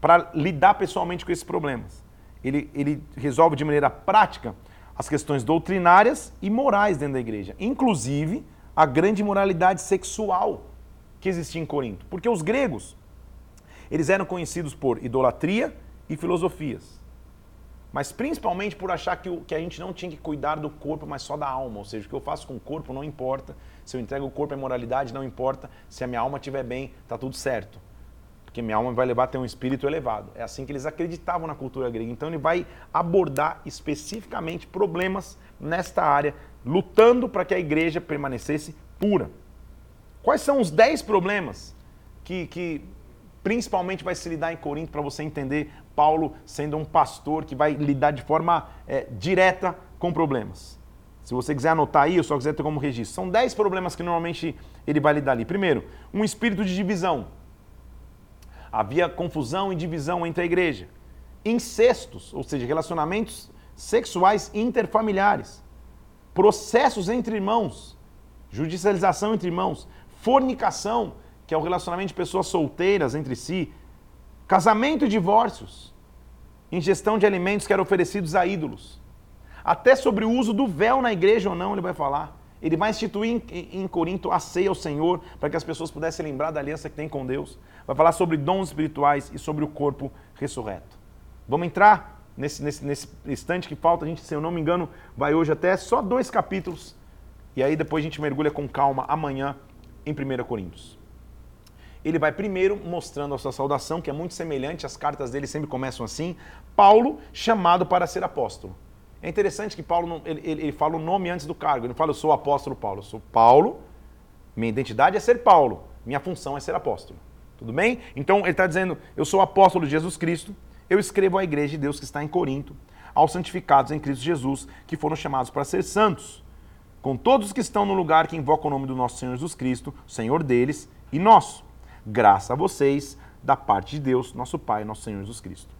para lidar pessoalmente com esses problemas. Ele, ele resolve de maneira prática as questões doutrinárias e morais dentro da igreja, inclusive a grande moralidade sexual que existia em Corinto. Porque os gregos, eles eram conhecidos por idolatria e filosofias. Mas principalmente por achar que, o, que a gente não tinha que cuidar do corpo, mas só da alma. Ou seja, o que eu faço com o corpo não importa. Se eu entrego o corpo à moralidade, não importa. Se a minha alma estiver bem, está tudo certo. Porque minha alma vai levar a ter um espírito elevado. É assim que eles acreditavam na cultura grega. Então ele vai abordar especificamente problemas nesta área lutando para que a igreja permanecesse pura. Quais são os 10 problemas que, que principalmente vai se lidar em Corinto para você entender Paulo sendo um pastor que vai lidar de forma é, direta com problemas? Se você quiser anotar aí, ou só quiser ter como registro. São 10 problemas que normalmente ele vai lidar ali. Primeiro, um espírito de divisão. Havia confusão e divisão entre a igreja. Incestos, ou seja, relacionamentos sexuais interfamiliares processos entre irmãos, judicialização entre irmãos, fornicação, que é o relacionamento de pessoas solteiras entre si, casamento e divórcios, ingestão de alimentos que eram oferecidos a ídolos. Até sobre o uso do véu na igreja ou não, ele vai falar. Ele vai instituir em, Corinto a ceia ao Senhor, para que as pessoas pudessem lembrar da aliança que tem com Deus. Vai falar sobre dons espirituais e sobre o corpo ressurreto. Vamos entrar nesse, nesse, nesse instante que falta, a gente, se eu não me engano, vai hoje até só dois capítulos. E aí depois a gente mergulha com calma amanhã em 1 Coríntios. ele vai primeiro mostrando a sua saudação, que é muito semelhante, as cartas dele sempre começam assim. Paulo, chamado para ser apóstolo. É interessante que Paulo ele, ele, ele fala o nome antes do cargo. Ele fala, eu sou o apóstolo Paulo. Eu sou Paulo, minha identidade é ser Paulo, minha função é ser apóstolo. Tudo bem? Então ele está dizendo, eu sou apóstolo de Jesus Cristo, eu escrevo à igreja de Deus que está em Corinto, aos santificados em Cristo Jesus, que foram chamados para ser santos, com todos que estão no lugar que invoca o nome do nosso Senhor Jesus Cristo, Senhor deles e nosso. Graça a vocês, da parte de Deus, nosso Pai, nosso Senhor Jesus Cristo.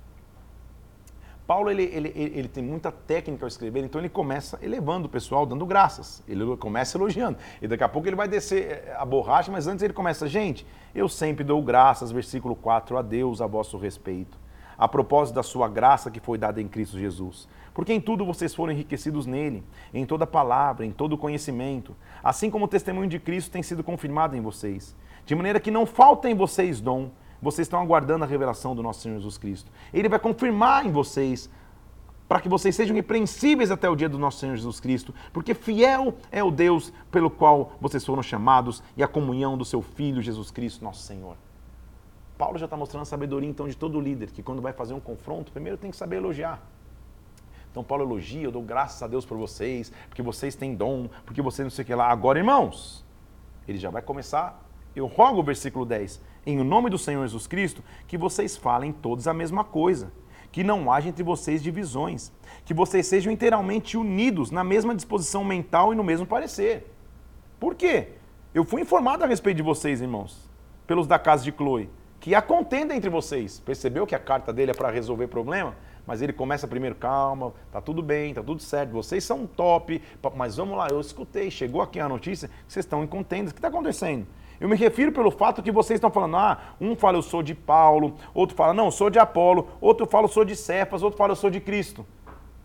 Paulo ele, ele, ele, tem muita técnica ao escrever, então ele começa elevando o pessoal, dando graças. Ele começa elogiando. E daqui a pouco ele vai descer eh, a borracha, mas antes ele começa, gente, eu sempre dou graças, versículo 4, a Deus a vosso respeito. A propósito da sua graça que foi dada em Cristo Jesus. Porque em tudo vocês foram enriquecidos nele, em toda palavra, em todo conhecimento, assim como o testemunho de Cristo tem sido confirmado em vocês. De maneira que não falta em vocês dom, vocês estão aguardando a revelação do nosso Senhor Jesus Cristo. Ele vai confirmar em vocês para que vocês sejam irrepreensíveis até o dia do nosso Senhor Jesus Cristo, porque fiel é o Deus pelo qual vocês foram chamados e a comunhão do seu Filho Jesus Cristo, nosso Senhor. Paulo já está mostrando a sabedoria então de todo líder, que quando vai fazer um confronto, primeiro tem que saber elogiar. Então Paulo elogia, eu dou graças a Deus por vocês, porque vocês têm dom, porque vocês não sei o que lá. Agora, irmãos, ele já vai começar, eu rogo o versículo 10, em nome do Senhor Jesus Cristo, que vocês falem todos a mesma coisa, que não haja entre vocês divisões, que vocês sejam inteiramente unidos na mesma disposição mental e no mesmo parecer. Por quê? Eu fui informado a respeito de vocês, irmãos, pelos da casa de Chloe, que há contenda entre vocês. Percebeu que a carta dele é para resolver problema? Mas ele começa primeiro, calma, tá tudo bem, tá tudo certo, vocês são top, mas vamos lá, eu escutei, chegou aqui a notícia vocês estão em contendas. O que está acontecendo? Eu me refiro pelo fato que vocês estão falando, ah, um fala eu sou de Paulo, outro fala, não, eu sou de Apolo, outro fala eu sou de Cefas, outro fala eu sou de Cristo.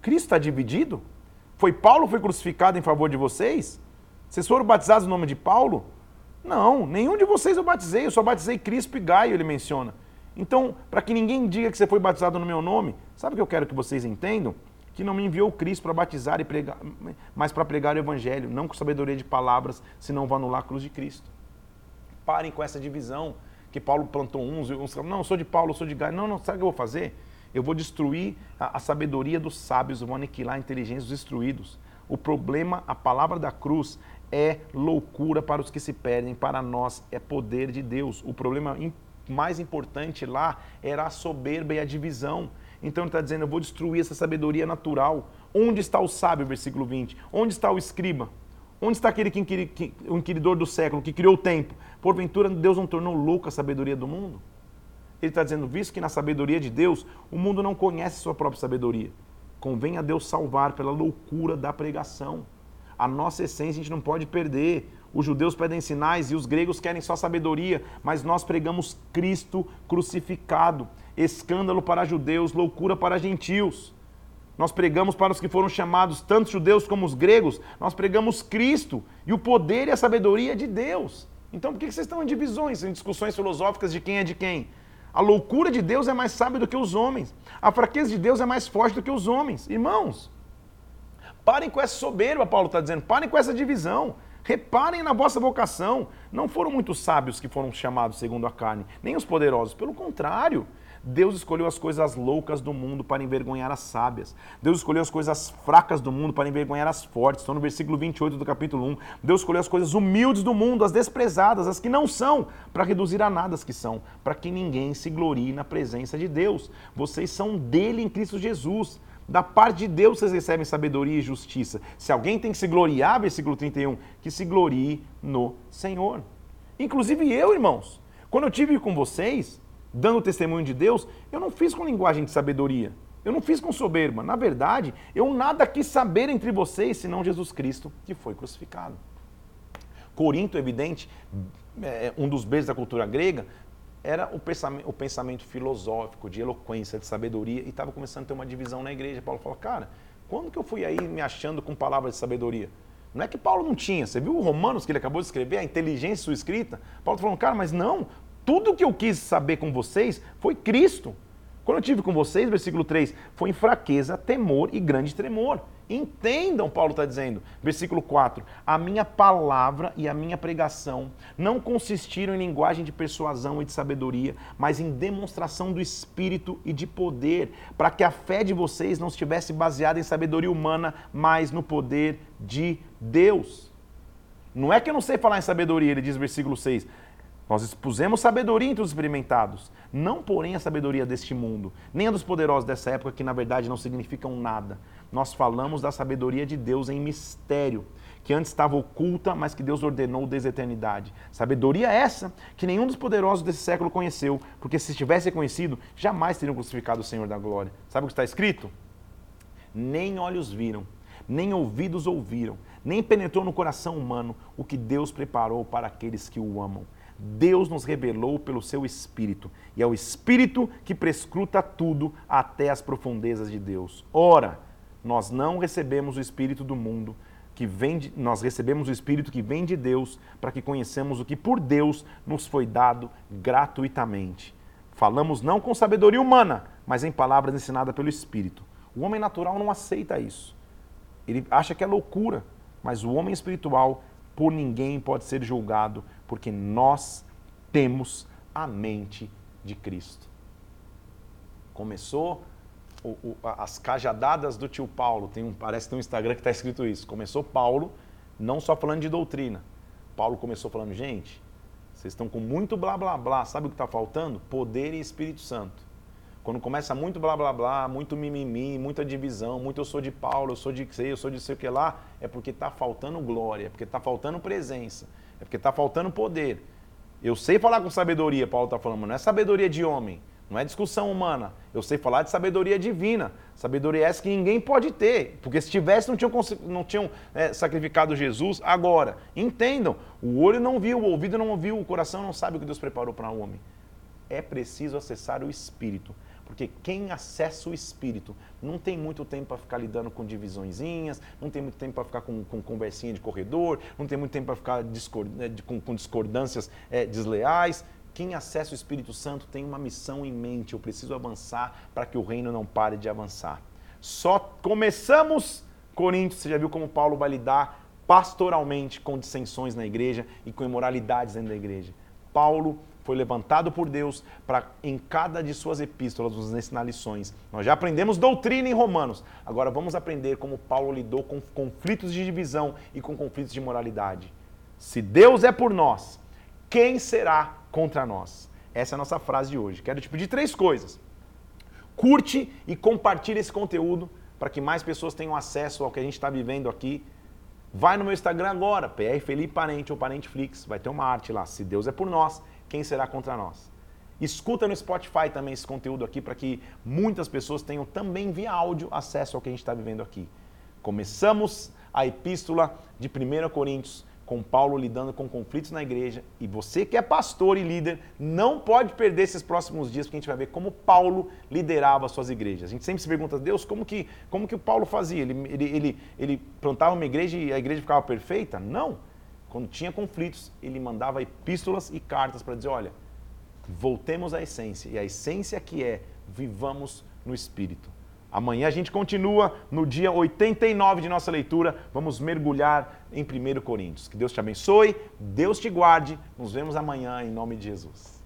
Cristo está dividido? Foi Paulo que foi crucificado em favor de vocês? Vocês foram batizados no nome de Paulo? Não, nenhum de vocês eu batizei, eu só batizei Crispo e Gaio, ele menciona. Então, para que ninguém diga que você foi batizado no meu nome, sabe o que eu quero que vocês entendam? Que não me enviou Cristo para batizar e pregar, mas para pregar o evangelho, não com sabedoria de palavras, senão vá anular a cruz de Cristo. Parem com essa divisão que Paulo plantou uns uns. Não, eu sou de Paulo, eu sou de Gaio. Não, não, sabe o que eu vou fazer? Eu vou destruir a, a sabedoria dos sábios, eu vou aniquilar a inteligência dos instruídos. O problema, a palavra da cruz é loucura para os que se perdem, para nós é poder de Deus. O problema mais importante lá era a soberba e a divisão. Então ele está dizendo: eu vou destruir essa sabedoria natural. Onde está o sábio, versículo 20? Onde está o escriba? Onde está aquele que, que, o inquiridor do século, que criou o tempo? Porventura Deus não tornou louca a sabedoria do mundo? Ele está dizendo, visto que na sabedoria de Deus, o mundo não conhece sua própria sabedoria. Convém a Deus salvar pela loucura da pregação. A nossa essência a gente não pode perder. Os judeus pedem sinais e os gregos querem só sabedoria, mas nós pregamos Cristo crucificado. Escândalo para judeus, loucura para gentios. Nós pregamos para os que foram chamados, tanto judeus como os gregos, nós pregamos Cristo e o poder e a sabedoria de Deus. Então por que vocês estão em divisões, em discussões filosóficas de quem é de quem? A loucura de Deus é mais sábia do que os homens. A fraqueza de Deus é mais forte do que os homens. Irmãos, parem com essa soberba, Paulo está dizendo, parem com essa divisão. Reparem na vossa vocação. Não foram muitos sábios que foram chamados segundo a carne, nem os poderosos. Pelo contrário, Deus escolheu as coisas loucas do mundo para envergonhar as sábias. Deus escolheu as coisas fracas do mundo para envergonhar as fortes. Estão no versículo 28 do capítulo 1. Deus escolheu as coisas humildes do mundo, as desprezadas, as que não são, para reduzir a nada as que são, para que ninguém se glorie na presença de Deus. Vocês são dele em Cristo Jesus. Da parte de Deus vocês recebem sabedoria e justiça. Se alguém tem que se gloriar, versículo 31, que se glorie no Senhor. Inclusive eu, irmãos, quando eu tive com vocês, dando testemunho de Deus, eu não fiz com linguagem de sabedoria. Eu não fiz com soberba. Na verdade, eu nada quis saber entre vocês senão Jesus Cristo que foi crucificado. Corinto, evidente, é, um dos beijos da cultura grega, era o pensamento, o pensamento filosófico, de eloquência, de sabedoria, e estava começando a ter uma divisão na igreja. Paulo falou, cara, quando que eu fui aí me achando com palavras de sabedoria? Não é que Paulo não tinha. Você viu o Romanos que ele acabou de escrever, a inteligência sua escrita? Paulo falou, cara, mas não, tudo que eu quis saber com vocês foi Cristo. Quando eu tive com vocês, versículo 3, foi em fraqueza, temor e grande tremor. Entendam, Paulo está dizendo, versículo 4: A minha palavra e a minha pregação não consistiram em linguagem de persuasão e de sabedoria, mas em demonstração do Espírito e de poder, para que a fé de vocês não estivesse baseada em sabedoria humana, mas no poder de Deus. Não é que eu não sei falar em sabedoria, ele diz versículo 6. Nós expusemos sabedoria entre os experimentados, não porém a sabedoria deste mundo, nem a dos poderosos dessa época, que na verdade não significam nada. Nós falamos da sabedoria de Deus em mistério, que antes estava oculta, mas que Deus ordenou desde a eternidade. Sabedoria essa que nenhum dos poderosos desse século conheceu, porque se tivesse conhecido, jamais teriam crucificado o Senhor da glória. Sabe o que está escrito? Nem olhos viram, nem ouvidos ouviram, nem penetrou no coração humano o que Deus preparou para aqueles que o amam. Deus nos revelou pelo seu Espírito, e é o Espírito que prescruta tudo até as profundezas de Deus. Ora, nós não recebemos o Espírito do mundo, que vem de, nós recebemos o Espírito que vem de Deus, para que conheçamos o que por Deus nos foi dado gratuitamente. Falamos não com sabedoria humana, mas em palavras ensinadas pelo Espírito. O homem natural não aceita isso. Ele acha que é loucura, mas o homem espiritual por ninguém pode ser julgado, porque nós temos a mente de Cristo. Começou o, o, as cajadadas do tio Paulo, tem um, parece que tem um Instagram que está escrito isso. Começou Paulo, não só falando de doutrina. Paulo começou falando, gente, vocês estão com muito blá blá blá, sabe o que está faltando? Poder e Espírito Santo. Quando começa muito blá blá blá, muito mimimi, muita divisão, muito eu sou de Paulo, eu sou de sei, eu sou de sei o que lá, é porque está faltando glória, é porque está faltando presença, é porque está faltando poder. Eu sei falar com sabedoria, Paulo está falando, mas não é sabedoria de homem, não é discussão humana. Eu sei falar de sabedoria divina. Sabedoria essa que ninguém pode ter. Porque se tivesse, não tinham, não tinham é, sacrificado Jesus. Agora, entendam: o olho não viu, o ouvido não ouviu, o coração não sabe o que Deus preparou para o homem. É preciso acessar o Espírito. Porque quem acessa o espírito não tem muito tempo para ficar lidando com divisõezinhas, não tem muito tempo para ficar com, com, conversinha de corredor, não tem muito tempo para ficar discord, né, com, com, discordâncias é, desleais. Quem acessa o Espírito Santo tem uma missão em mente. Eu preciso avançar para que o reino não pare de avançar. Só começamos Coríntios, você já viu como Paulo vai lidar pastoralmente com dissensões na igreja e com imoralidades dentro da igreja. Paulo foi levantado por Deus para, em cada de suas epístolas, nos ensinar lições. Nós já aprendemos doutrina em Romanos. Agora vamos aprender como Paulo lidou com conflitos de divisão e com conflitos de moralidade. Se Deus é por nós, quem será contra nós? Essa é a nossa frase de hoje. Quero te pedir três coisas. Curte e compartilhe esse conteúdo para que mais pessoas tenham acesso ao que a gente está vivendo aqui. Vai no meu Instagram agora, PR Felipe Parente ou Parenteflix, vai ter uma arte lá. Se Deus é por nós, quem será contra nós? Escuta no Spotify também esse conteúdo aqui para que muitas pessoas tenham também via áudio acesso ao que a gente está vivendo aqui. Começamos a epístola de 1 Coríntios com Paulo lidando com conflitos na igreja e você que é pastor e líder não pode perder esses próximos dias porque a gente vai ver como Paulo liderava as suas igrejas. A gente sempre se pergunta, Deus, como que, como que o Paulo fazia? Ele, ele, ele, ele plantava uma igreja e a igreja ficava perfeita? Não. Quando tinha conflitos, ele mandava epístolas e cartas para dizer: olha, voltemos à essência. E a essência que é vivamos no Espírito. Amanhã a gente continua no dia 89 de nossa leitura. Vamos mergulhar em 1 Coríntios. Que Deus te abençoe, Deus te guarde. Nos vemos amanhã em nome de Jesus.